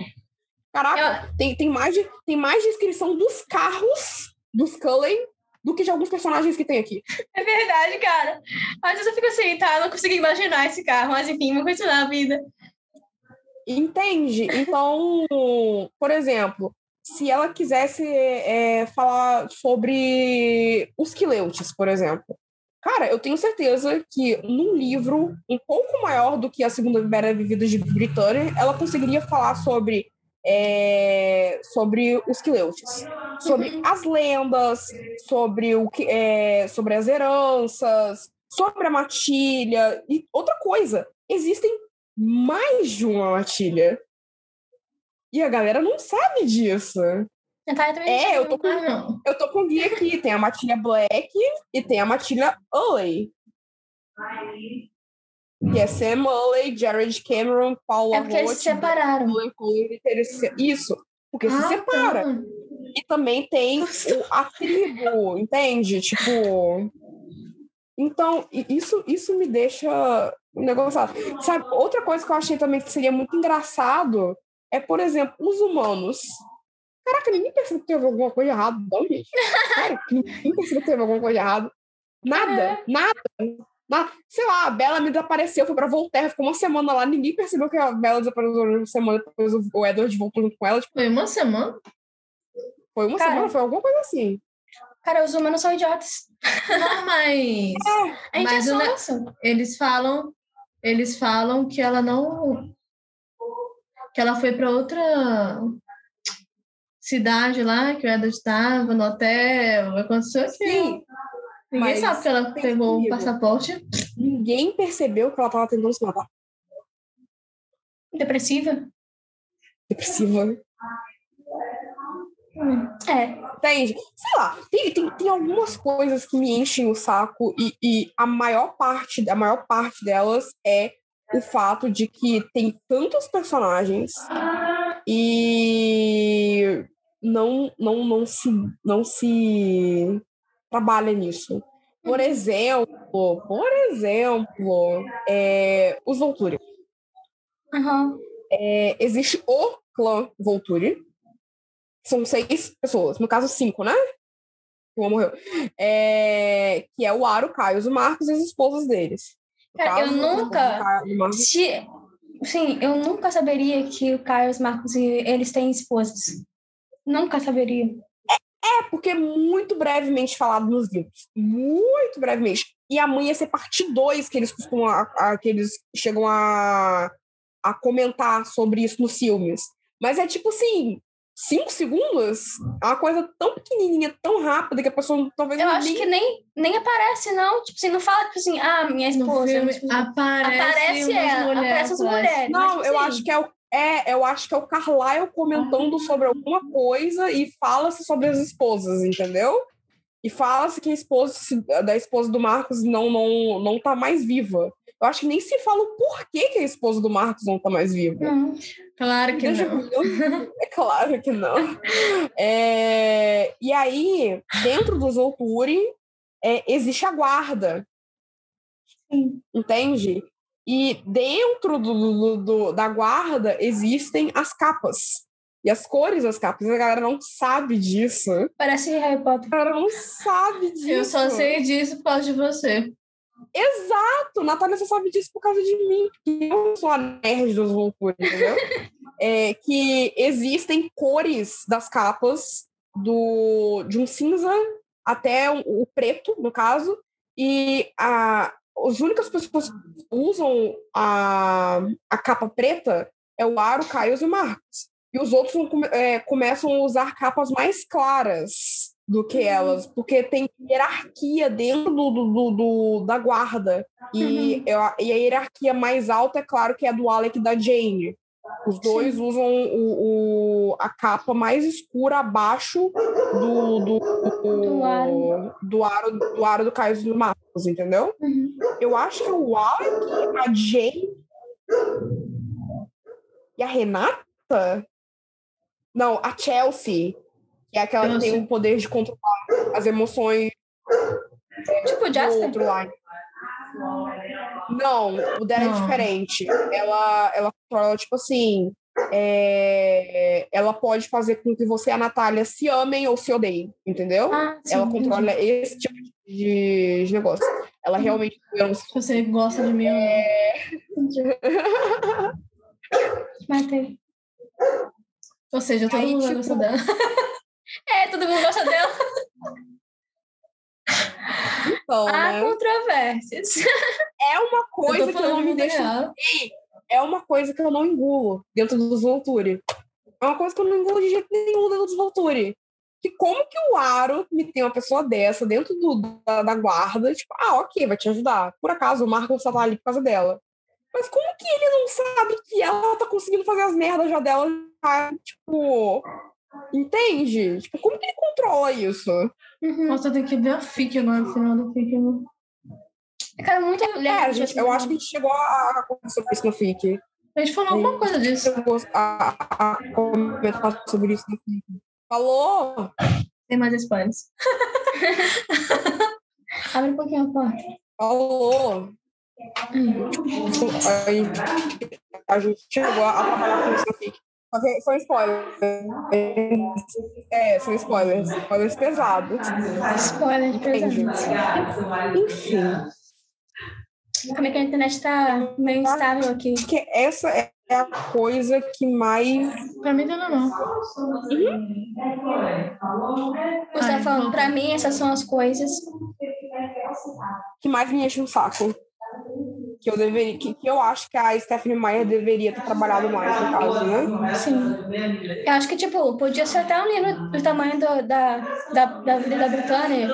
caraca, tem, tem, mais de, tem mais descrição dos carros dos Cullen do que de alguns personagens que tem aqui. <laughs> É verdade, cara. Às vezes eu fico assim, tá? Eu não consigo imaginar esse carro, mas enfim, uma coisa na vida. Entende? Então, por exemplo, se ela quisesse é, falar sobre os Quileutes, por exemplo. Cara, eu tenho certeza que num livro um pouco maior do que a Segunda Era Vivida de Britânia, ela conseguiria falar sobre, é, sobre os Quileutes, sobre as lendas, sobre, o que, é, sobre as heranças, sobre a matilha e outra coisa. Existem mais de uma matilha. E a galera não sabe disso. É, eu tô com, Ah, não. eu tô com o guia aqui. Tem a matilha Black e tem a matilha Ulley. Que é Sam Ulley, Jared Cameron, Paula É porque eles se separaram. Isso, porque se Ah, separa. tá. E também tem o- a tribo, entende? Tipo. Então, isso, isso me deixa um negócio. Sabe, outra coisa que eu achei também que seria muito engraçado é, por exemplo, os humanos. Caraca, ninguém percebeu que teve alguma coisa errada, não, gente. Cara, <laughs> ninguém percebeu que teve alguma coisa errada. Nada, nada. nada. Sei lá, a Bela me desapareceu, foi pra Volterra, ficou uma semana lá, ninguém percebeu que a Bela desapareceu uma semana, depois o- Edward voltou junto com ela. Tipo, Foi uma semana? foi uma Cara, semana, foi alguma coisa assim. Cara, os humanos são idiotas. Não, mas <laughs> A gente Mas é sonso. eles falam, eles falam que ela não que ela foi para outra cidade lá, que o Edward estava no hotel, aconteceu aquilo. Sim, Ninguém sabe que ela pegou o passaporte. ninguém percebeu que ela tava tentando se matar. Depressiva. Depressiva. É. Entende? Sei lá, tem, tem, tem algumas coisas que me enchem o saco e, e a maior parte, a maior parte delas é o fato de que tem tantos personagens e não, não, não, se, não se trabalha nisso. Por exemplo, por exemplo, é, os Volturi. Aham. É, existe o clã Volturi. São seis pessoas, no caso cinco, né? Uma morreu. É, que é o Aro, o Caio, o Marcos e as esposas deles. Cara, eu nunca- Se... Sim, eu nunca saberia que o Caio, os Marcos e eles têm esposas. Nunca saberia. É porque é muito brevemente falado nos livros. Muito brevemente. E a mãe ia ser parte 2 que eles costumam. A, a- que eles chegam a, a comentar sobre isso nos filmes. Mas é tipo assim. Cinco segundos? É uma coisa tão pequenininha, tão rápida, que a pessoa talvez Eu não acho nem que nem, nem aparece, não. Tipo assim, não fala, tipo assim, ah, minha esposa. filme tipo, aparece, aparece ela, aparece as mulheres. Não, mas, eu tipo acho assim, que é o. É, eu acho que é o Carlyle comentando sobre alguma coisa e fala-se sobre as esposas, entendeu? E fala-se que a esposa da esposa do Marcos não, não, não tá mais viva. Eu acho que nem se fala o porquê que a esposa do Marcos não tá mais viva. Não. Claro que não. É claro que não. É, E aí, dentro dos Volturi, é, existe a guarda. Entende? E dentro do, do- do- da guarda existem as capas. E as cores das capas. A galera não sabe disso. Parece Harry Potter. A galera não sabe disso. Eu só sei disso por causa de você. Exato! Natália só sabe disso por causa de mim, porque eu sou a nerd dos Volturi, entendeu? <laughs> é, que existem cores das capas do, de um cinza até o, o preto, no caso, e a, as únicas pessoas que usam a, a capa preta é o Aro, o Caio e o Marcos. E os outros é, começam a usar capas mais claras do que elas, porque tem hierarquia dentro do, do- do- da guarda. E, eu- e a hierarquia mais alta, é claro, que é a do Alec e da Jane. Os dois usam o, o- a capa mais escura abaixo do, do, do, Do aro. do aro do aro do Caio do Marcos, entendeu? Uhum. Eu acho que o Alec, a Jane e a Renata. Não, a Chelsea. Que é aquela que Nossa. tem o poder de controlar as emoções Tipo, do Jasper. outro lá. Não, o dela é diferente. Ela, ela controla, tipo assim. é, Ela pode fazer com que você e a Natália se amem ou se odeiem, entendeu? Ah, sim, ela entendi. controla esse tipo de, de negócio. Ela realmente. eu não sei Você gosta de mim não? <laughs> Matei. Ou seja, todo Aí, mundo tipo, gosta dela. <laughs> É, todo mundo gosta dela. Então, Há né? controvérsias. É uma coisa eu que eu não me deixo. É uma coisa que eu não engulo dentro dos Volturi. É uma coisa que eu não engulo de jeito nenhum dentro dos Volturi. Que como que o Aro me tem uma pessoa dessa dentro do, da, da guarda? Tipo, ah, ok, vai te ajudar. Por acaso, o Marcos só tá ali por causa dela. Mas como que ele não sabe que ela tá conseguindo fazer as merdas já dela? Tipo, entende? Tipo, como que ele controla isso? Uhum. Nossa, tem que ver a FIC agora, no final do FIC. né? Cara, muito É, a gente, eu acho que a gente chegou a conversar sobre isso no FIC. A gente falou alguma coisa disso. A, a, a comentar sobre isso no FIC. Falou! Tem mais spoilers. <laughs> Abre um pouquinho a porta. Falou! Aí, a gente chegou a trabalhar com isso no Que Foi spoiler. É, são spoilers. Spoilers pesados. Spoiler de presente. Enfim, Como é que a internet tá meio instável aqui? que essa é a coisa que mais. Pra mim tá normal. Você tá falando, pra mim, essas são as coisas. que mais me enche um saco. Que eu deveria. Que, que eu acho que a Stephanie Meyer deveria ter trabalhado mais, no caso, né? Sim. Eu acho que, tipo, podia ser até um livro do tamanho do- da, da, da vida da Britânia.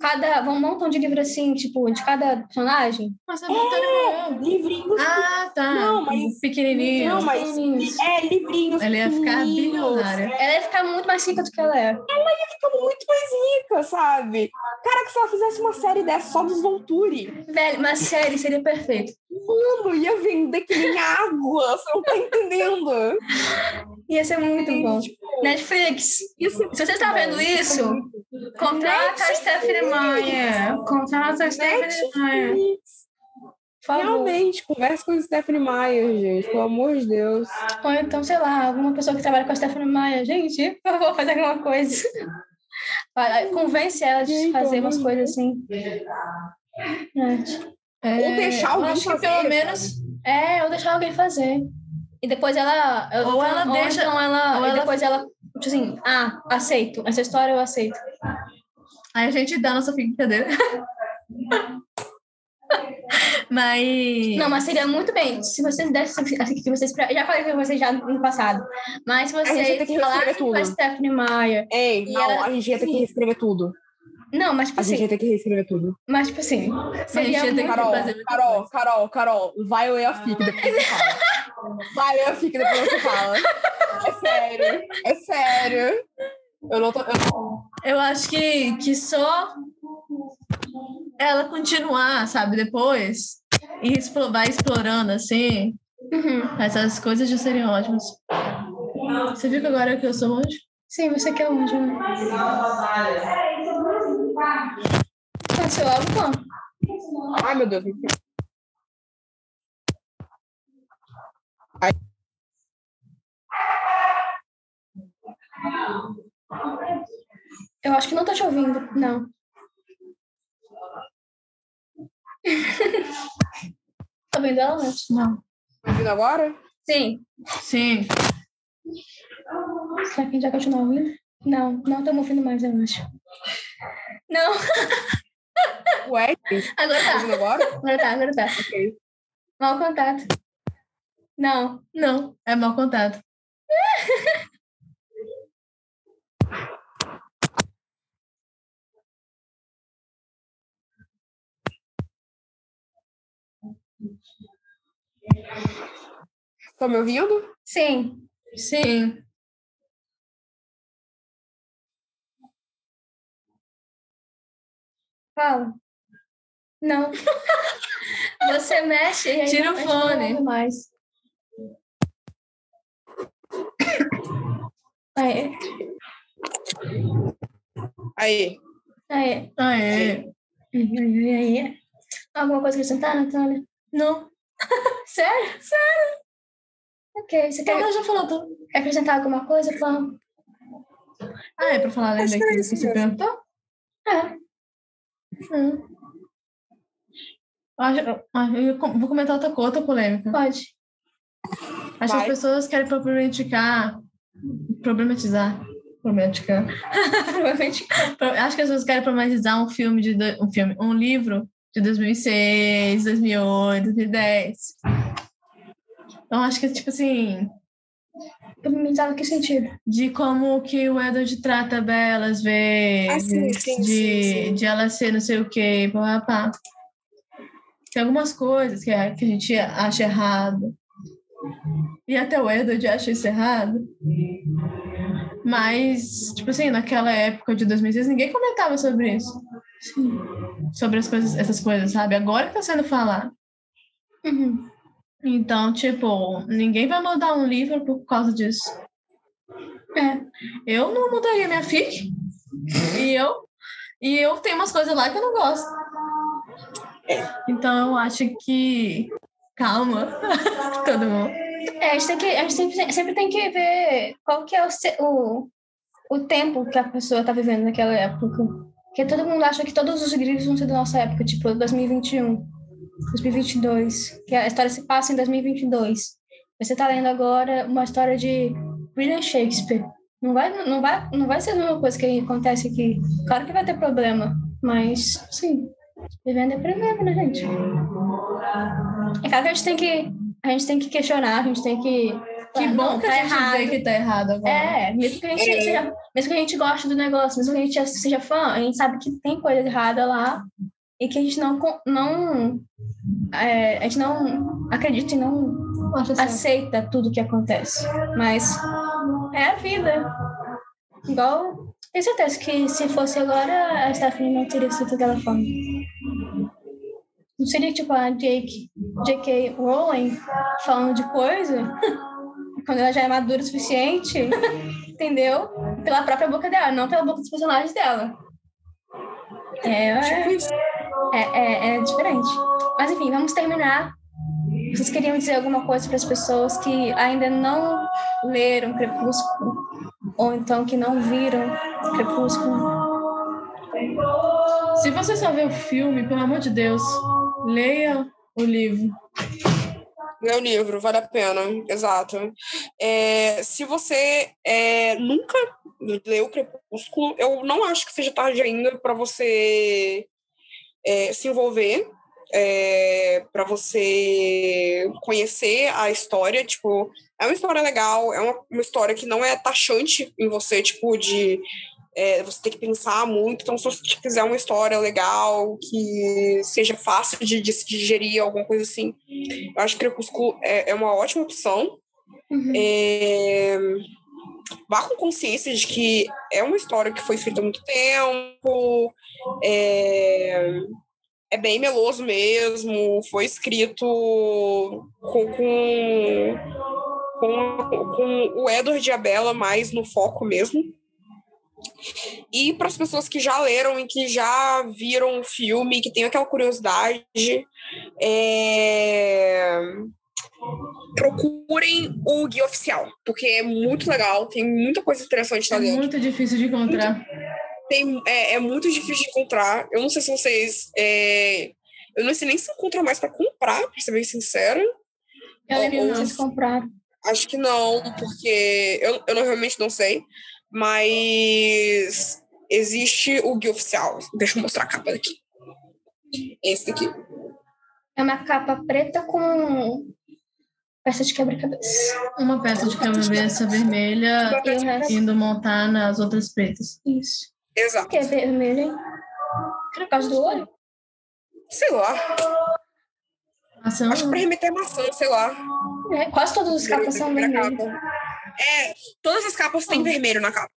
Cada, um montão de livro assim, tipo, de cada personagem. Mas a Britânia morreu. Livrinhos. Ah, tá. Não, mas- Pequenininho. Não, mas. É, livrinhos. Ela ia ficar bilionária. Ela ia ficar muito mais rica do que ela é. Fica muito mais rica, sabe? Cara, que se ela fizesse uma série dessa só dos Volturi, Velho, uma série seria perfeito. mano, ia vender que nem água. Você não tá entendendo? Ia ser muito bom. Netflix, Isso se você tá vendo isso, contrata a Stephanie Meyer. Contrata a Stephanie. Netflix. Favor. Realmente, conversa com o Stephanie Meyer, gente. Pelo amor de Deus. Ou então, sei lá, alguma pessoa que trabalha com a Stephanie Maia. Gente, por favor, fazer alguma coisa. Convence ela de Gente, fazer umas coisas assim. É. Ou deixar alguém acho que fazer, pelo sabe? menos É, ou deixar alguém fazer. E depois ela. Ou ela deixa- Então ela, ou ela- depois ela. Tipo assim, ah, aceito. Essa história eu aceito. Aí a gente dá nossa brincadeira. <laughs> Mas. Não, mas seria muito bem. Se vocês dessem. Assim, que vocês, eu já falei com vocês já no passado. Mas se gente vai ter vocês que reescrever falassem com a tudo. Stephanie Meyer. Ei, E não, ela- a gente ia ter que reescrever tudo. Não, mas tipo A gente assim. ia ter que reescrever tudo. Mas tipo assim. Seria ia ter que muito Carol, fazer muita Carol. Carol, Carol, vai ler a FIC, depois você fala. Vai ler a FIC, depois você fala. É sério, é sério. Eu não tô. eu- Eu acho que, que só ela continuar, sabe, depois, e vai explorando assim, Uhum. essas coisas já seriam ótimas. Você viu que agora que eu sou monge? Sim, você quer onde, né? Algo bom. Ai, meu Deus. Eu acho que não tô te ouvindo. Não. tá ouvindo ela, né? Não. Tá ouvindo agora? Sim. Sim. Será que a gente já continua ouvindo? Não, não estamos ouvindo mais, eu acho. Não, <laughs> Ué, agora tá tá. agora? Agora tá, agora tá. Ok. Mau contato. Não. Não, é mau contato. Estão me ouvindo? Sim. Sim. Fala. Não. <laughs> Você mexe e aí Tira o não fone. mais. Aí. Aí. Aí. Aê. Aí, aí. Alguma coisa que acrescentar, Natália? Não. <laughs> Sério? Sério? Ok, você quer, Ela já falou tudo. quer acrescentar alguma coisa, Pam? Ah, é pra falar que daquilo que você perguntou? É. Hum, Acho- ah, Eu vou comentar outra, outra polêmica. pode. Acho que as pessoas querem problematicar. Problematizar. Problematicar. <laughs> Provavelmente. Pro- Acho que as pessoas querem problematizar um filme de. Um filme, um livro de 2006, 2008, 2010. Então, acho que, tipo assim, Problematizar em que sentido? de como que o Edward trata a Bella às vezes, Ah, sim, sim, de, sim, sim. de ela ser não sei o quê, pá, pá, pá. Tem algumas coisas que, a- que a gente acha errado. E até o Edward acha isso errado. Mas, tipo assim, naquela época de 2006, ninguém comentava sobre isso. Sobre as coisas, essas coisas, sabe? Agora que tá sendo falado. Uhum. Então, tipo, ninguém vai mudar um livro por causa disso. É. Eu não mudaria minha fic. E eu, e eu tenho umas coisas lá que eu não gosto. Então eu acho que. Calma, <laughs> todo mundo. É, a gente, tem que, a gente sempre, sempre tem que ver qual que é o, o, o tempo que a pessoa tá vivendo naquela época. Porque todo mundo acha que todos os livros vão ser da nossa época, tipo 2021, 2022. Que a história se passa em 2022. Você tá lendo agora uma história de William Shakespeare. Não vai, não, vai, não vai ser a mesma coisa que acontece aqui. Claro que vai ter problema, mas, sim, vivendo é problema, né, gente? É claro que a gente tem que, a gente tem que questionar, a gente tem que. Que falar, bom não, que tá a gente errado. vê que tá errado agora. É, mesmo que, a gente É. seja, mesmo que a gente goste do negócio, mesmo que a gente seja fã, a gente sabe que tem coisa errada lá e que a gente não, não é, a gente não acredita e não aceita tudo que acontece. Mas é a vida. Igual, tenho certeza que se fosse agora, a Stephanie não teria sido daquela forma. Não seria tipo a Jake, J.K. Rowling falando de coisa <laughs> quando ela já é madura o suficiente, <laughs> entendeu? Pela própria boca dela, não pela boca dos personagens dela. É, Tipo isso. É, é, é diferente. Mas enfim, vamos terminar. Vocês queriam dizer alguma coisa para as pessoas que ainda não leram Crepúsculo? Ou então que não viram Crepúsculo? Se você só vê o filme, pelo amor de Deus, leia o livro. Lê o livro, vale a pena, exato. É, se você é, nunca leu Crepúsculo, eu não acho que seja tarde ainda para você é, se envolver, é, para você conhecer a história. Tipo, é uma história legal, é uma, uma história que não é taxante em você, tipo, de é, você ter que pensar muito. Então, se você quiser uma história legal, que seja fácil de, de se digerir, alguma coisa assim, eu acho que Crepúsculo é, é uma ótima opção. Uhum. É, Vá com consciência de que é uma história que foi escrita há muito tempo, é, é bem meloso mesmo, foi escrito com, com, com, com o Edward e a Bella mais no foco mesmo. E para as pessoas que já leram e que já viram o filme, que tem aquela curiosidade, é, procurem o guia oficial, porque é muito legal, tem muita coisa interessante lá É dentro. muito difícil de encontrar. Tem, é, é muito difícil de encontrar. Eu não sei se vocês. é, eu não sei nem se encontra mais para comprar, para ser bem sincera. Eu lembro que vocês compraram. Acho que não, porque eu, eu não- realmente não sei. Mas existe o guia oficial. Deixa eu mostrar a capa daqui. Esse daqui. É uma capa preta com peça de quebra-cabeça. Uma peça de cabeça vermelha E o resto. indo montar nas outras pretas. Isso. Exato. Por que é vermelho, hein? Por causa do olho? Sei lá. Maçã, Acho que pra remeter maçã, sei lá. É, quase todas as capas são vermelhas. capa. É, todas as capas têm vermelho na capa.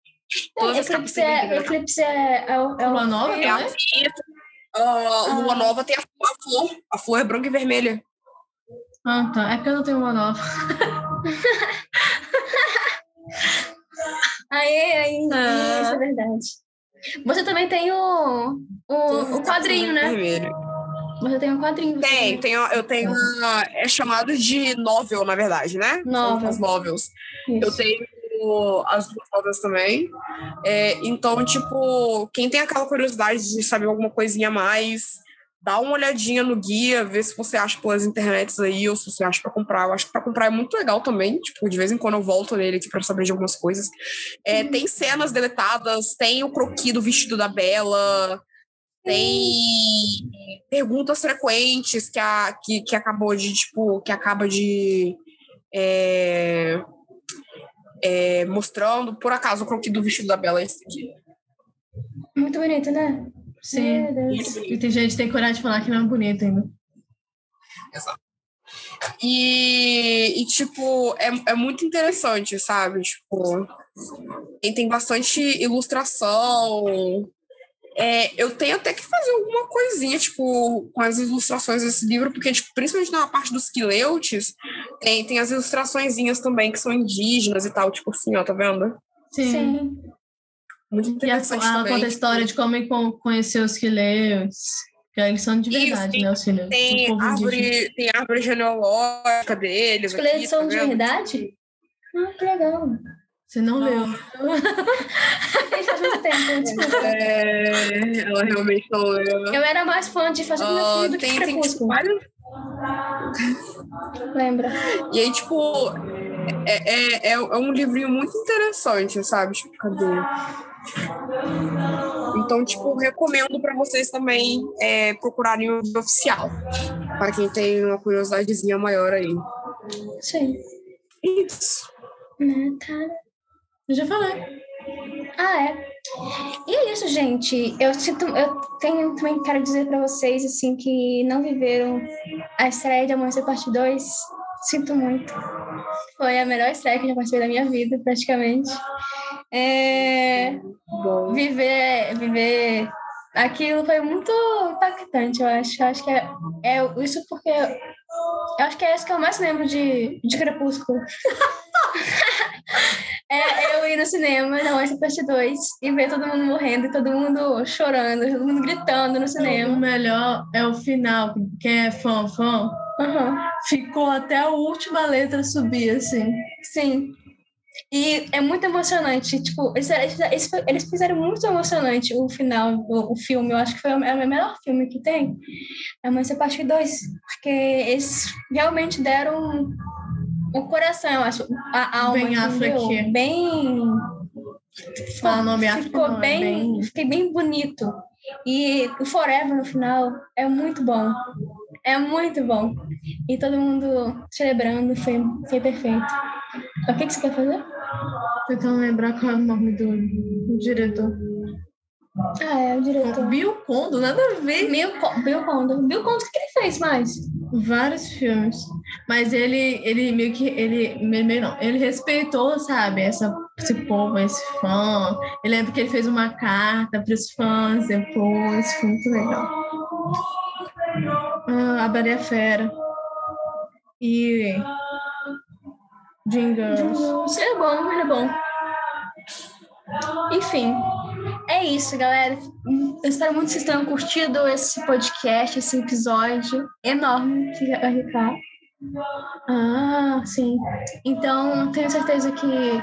Todas as capas Eclipse têm é, vermelho. Eclipse é, é, o- é Lua Nova É a também? Vita, a Lua Nova tem a, a flor. A flor é branca e vermelha. Ah, tá. É porque eu não tenho uma nova. <laughs> Aê, aí, Ah. isso é verdade. Você também tem o, o, o quadrinho, né? Você tem um quadrinho. Tem, tem- tem, eu tenho uma, é chamado de novel, na verdade, né? Novel. As novels. Isso. Eu tenho as duas novels também. É, então, tipo, quem tem aquela curiosidade de saber alguma coisinha a mais, dá uma olhadinha no guia, vê se você acha pelas internets aí, ou se você acha pra comprar. Eu acho que pra comprar é muito legal também. Tipo, de vez em quando eu volto nele aqui pra saber de algumas coisas. É, Tem cenas deletadas, tem o croqui do vestido da Bela, tem perguntas frequentes que, a, que, que acabou de, tipo, que acaba de. é, é, mostrando, por acaso, o croqui do vestido da Bela é esse aqui. Muito bonito, né? Sim. E tem gente que tem coragem de falar que não é bonito ainda. E, e, tipo, é, é muito interessante, sabe? Tipo, e tem bastante ilustração. É, eu tenho até que fazer alguma coisinha, tipo, com as ilustrações desse livro, porque, tipo, principalmente na parte dos quileutes, tem, tem as ilustraçõezinhas também que são indígenas e tal, tipo assim, ó, tá vendo? Sim. Muito E a, interessante ela também. conta a história de como conheceu os quileus. Que eles são de Isso, verdade, tem- né? Os quileus. Tem árvore, tem árvore genealógica deles. Os aqui, são tá de vendo? verdade? Ah, que legal. Você não, Não. <laughs> leu. Desculpa. É, ela realmente não leu. Eu era mais fã de Fazenda Ah, Filho do que tem, tem tipo, Crepúsculo. vários Lembra? E aí, tipo, é, é, é, é um livrinho muito interessante, sabe? Tipo, cadê? Então, tipo, recomendo para vocês também é, procurarem o oficial. Para quem tem uma curiosidadezinha maior aí. Sim. Isso. Natália. Eu já falei. Ah, é. E é isso, gente. Eu sinto, eu tenho também quero dizer pra vocês assim que não viveram a estreia de Amanhecer Parte 2. Sinto muito. Foi a melhor estreia que eu já participei da minha vida, praticamente. É, viver, viver aquilo foi muito impactante, eu acho. Eu acho que é, é isso porque eu acho que é isso que eu mais lembro de, de Crepúsculo. <laughs> É eu ir no cinema, não, essa parte 2, e ver todo mundo morrendo, e todo mundo chorando, todo mundo gritando no O cinema. melhor é o final. Quem é fã, fã, Aham, ficou até a última letra subir, assim. Sim. E é muito emocionante. Tipo, eles, eles, eles fizeram muito emocionante o final, o, o filme. Eu acho que foi o, é o melhor filme que tem. É Amanhecer Parte 2. Porque eles realmente deram o coração, eu acho. A alma. Bem entendeu? Affleck. Bem. Fala o nome ficou não, é bem, bem- fiquei bem bonito. E o Forever no final é muito bom. É muito bom. E todo mundo celebrando, foi, foi perfeito. O que, que você quer fazer? Tentando lembrar qual é o nome do, do diretor. Ah, é o diretor. Bill Kondo, nada a ver. Bill, Bill Condon. Bill Condon, o que ele fez mais? Vários filmes. Mas ele, ele meio que. Ele, meio, meio não. Ele respeitou, sabe, essa, esse povo, esse fã. Eu lembro que ele fez uma carta para os fãs depois. Foi muito legal. Ah, a Bela e a Fera. E. Jingles. Ele é bom, ele é bom. Enfim, é isso, galera. Eu espero muito que vocês tenham curtido esse podcast, esse episódio enorme que vai ficar. Ah, sim. Então, tenho certeza que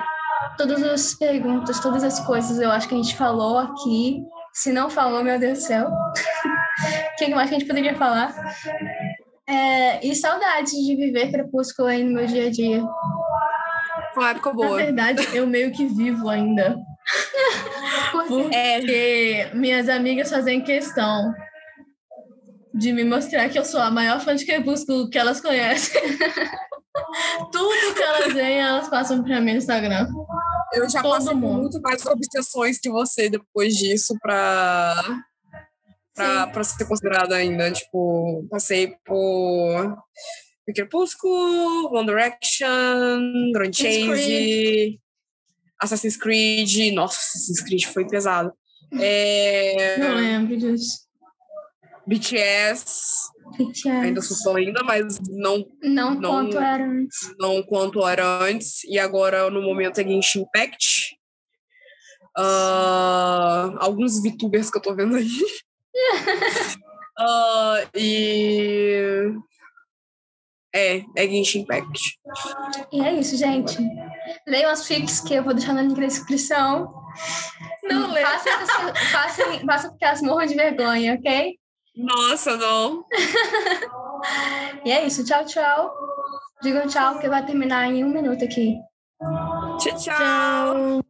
todas as perguntas, todas as coisas eu acho que a gente falou aqui. Se não falou, meu Deus do céu. <laughs> O que mais que a gente poderia falar? É, e saudades de viver Crepúsculo aí no meu dia a dia. Foi uma época Na boa. verdade, eu meio que vivo ainda. Porque minhas amigas fazem questão de me mostrar que eu sou a maior fã de Crepúsculo que elas conhecem. <laughs> Tudo que elas veem, elas passam pra mim no Instagram. eu já todo passei mundo. muito mais obsessões que você depois disso pra, pra ser considerada ainda. Tipo, passei por Crepúsculo, One Direction, Grand Chase, Assassin's Creed. Nossa, Assassin's Creed foi pesado. É, Não lembro disso. BTS, ainda sou ainda, mas não, Não, Não- quanto era antes. não quanto era antes. E agora, no momento, é Genshin Impact. Uh, alguns VTubers que eu tô vendo aí. Uh, <laughs> e. É, é Genshin Impact. E é isso, gente. Leiam as fics que eu vou deixar no link na descrição. Não lê. Faça, faça, faça porque elas morram de vergonha, ok? Nossa, não. <laughs> e é isso. Tchau, tchau. Digam tchau, porque vai terminar em um minuto aqui. Tchau, tchau.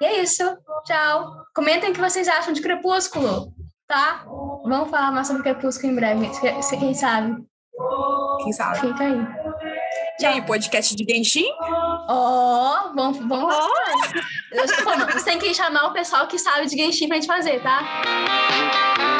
E é isso. Tchau. Comentem o que vocês acham de Crepúsculo, tá? Vamos falar mais sobre Crepúsculo em breve. Quem sabe? Quem sabe? Fica aí. E aí, podcast de Genshin? Ó, oh, vamos, vamos oh. Você tem que chamar o pessoal que sabe de Genshin pra gente fazer, tá?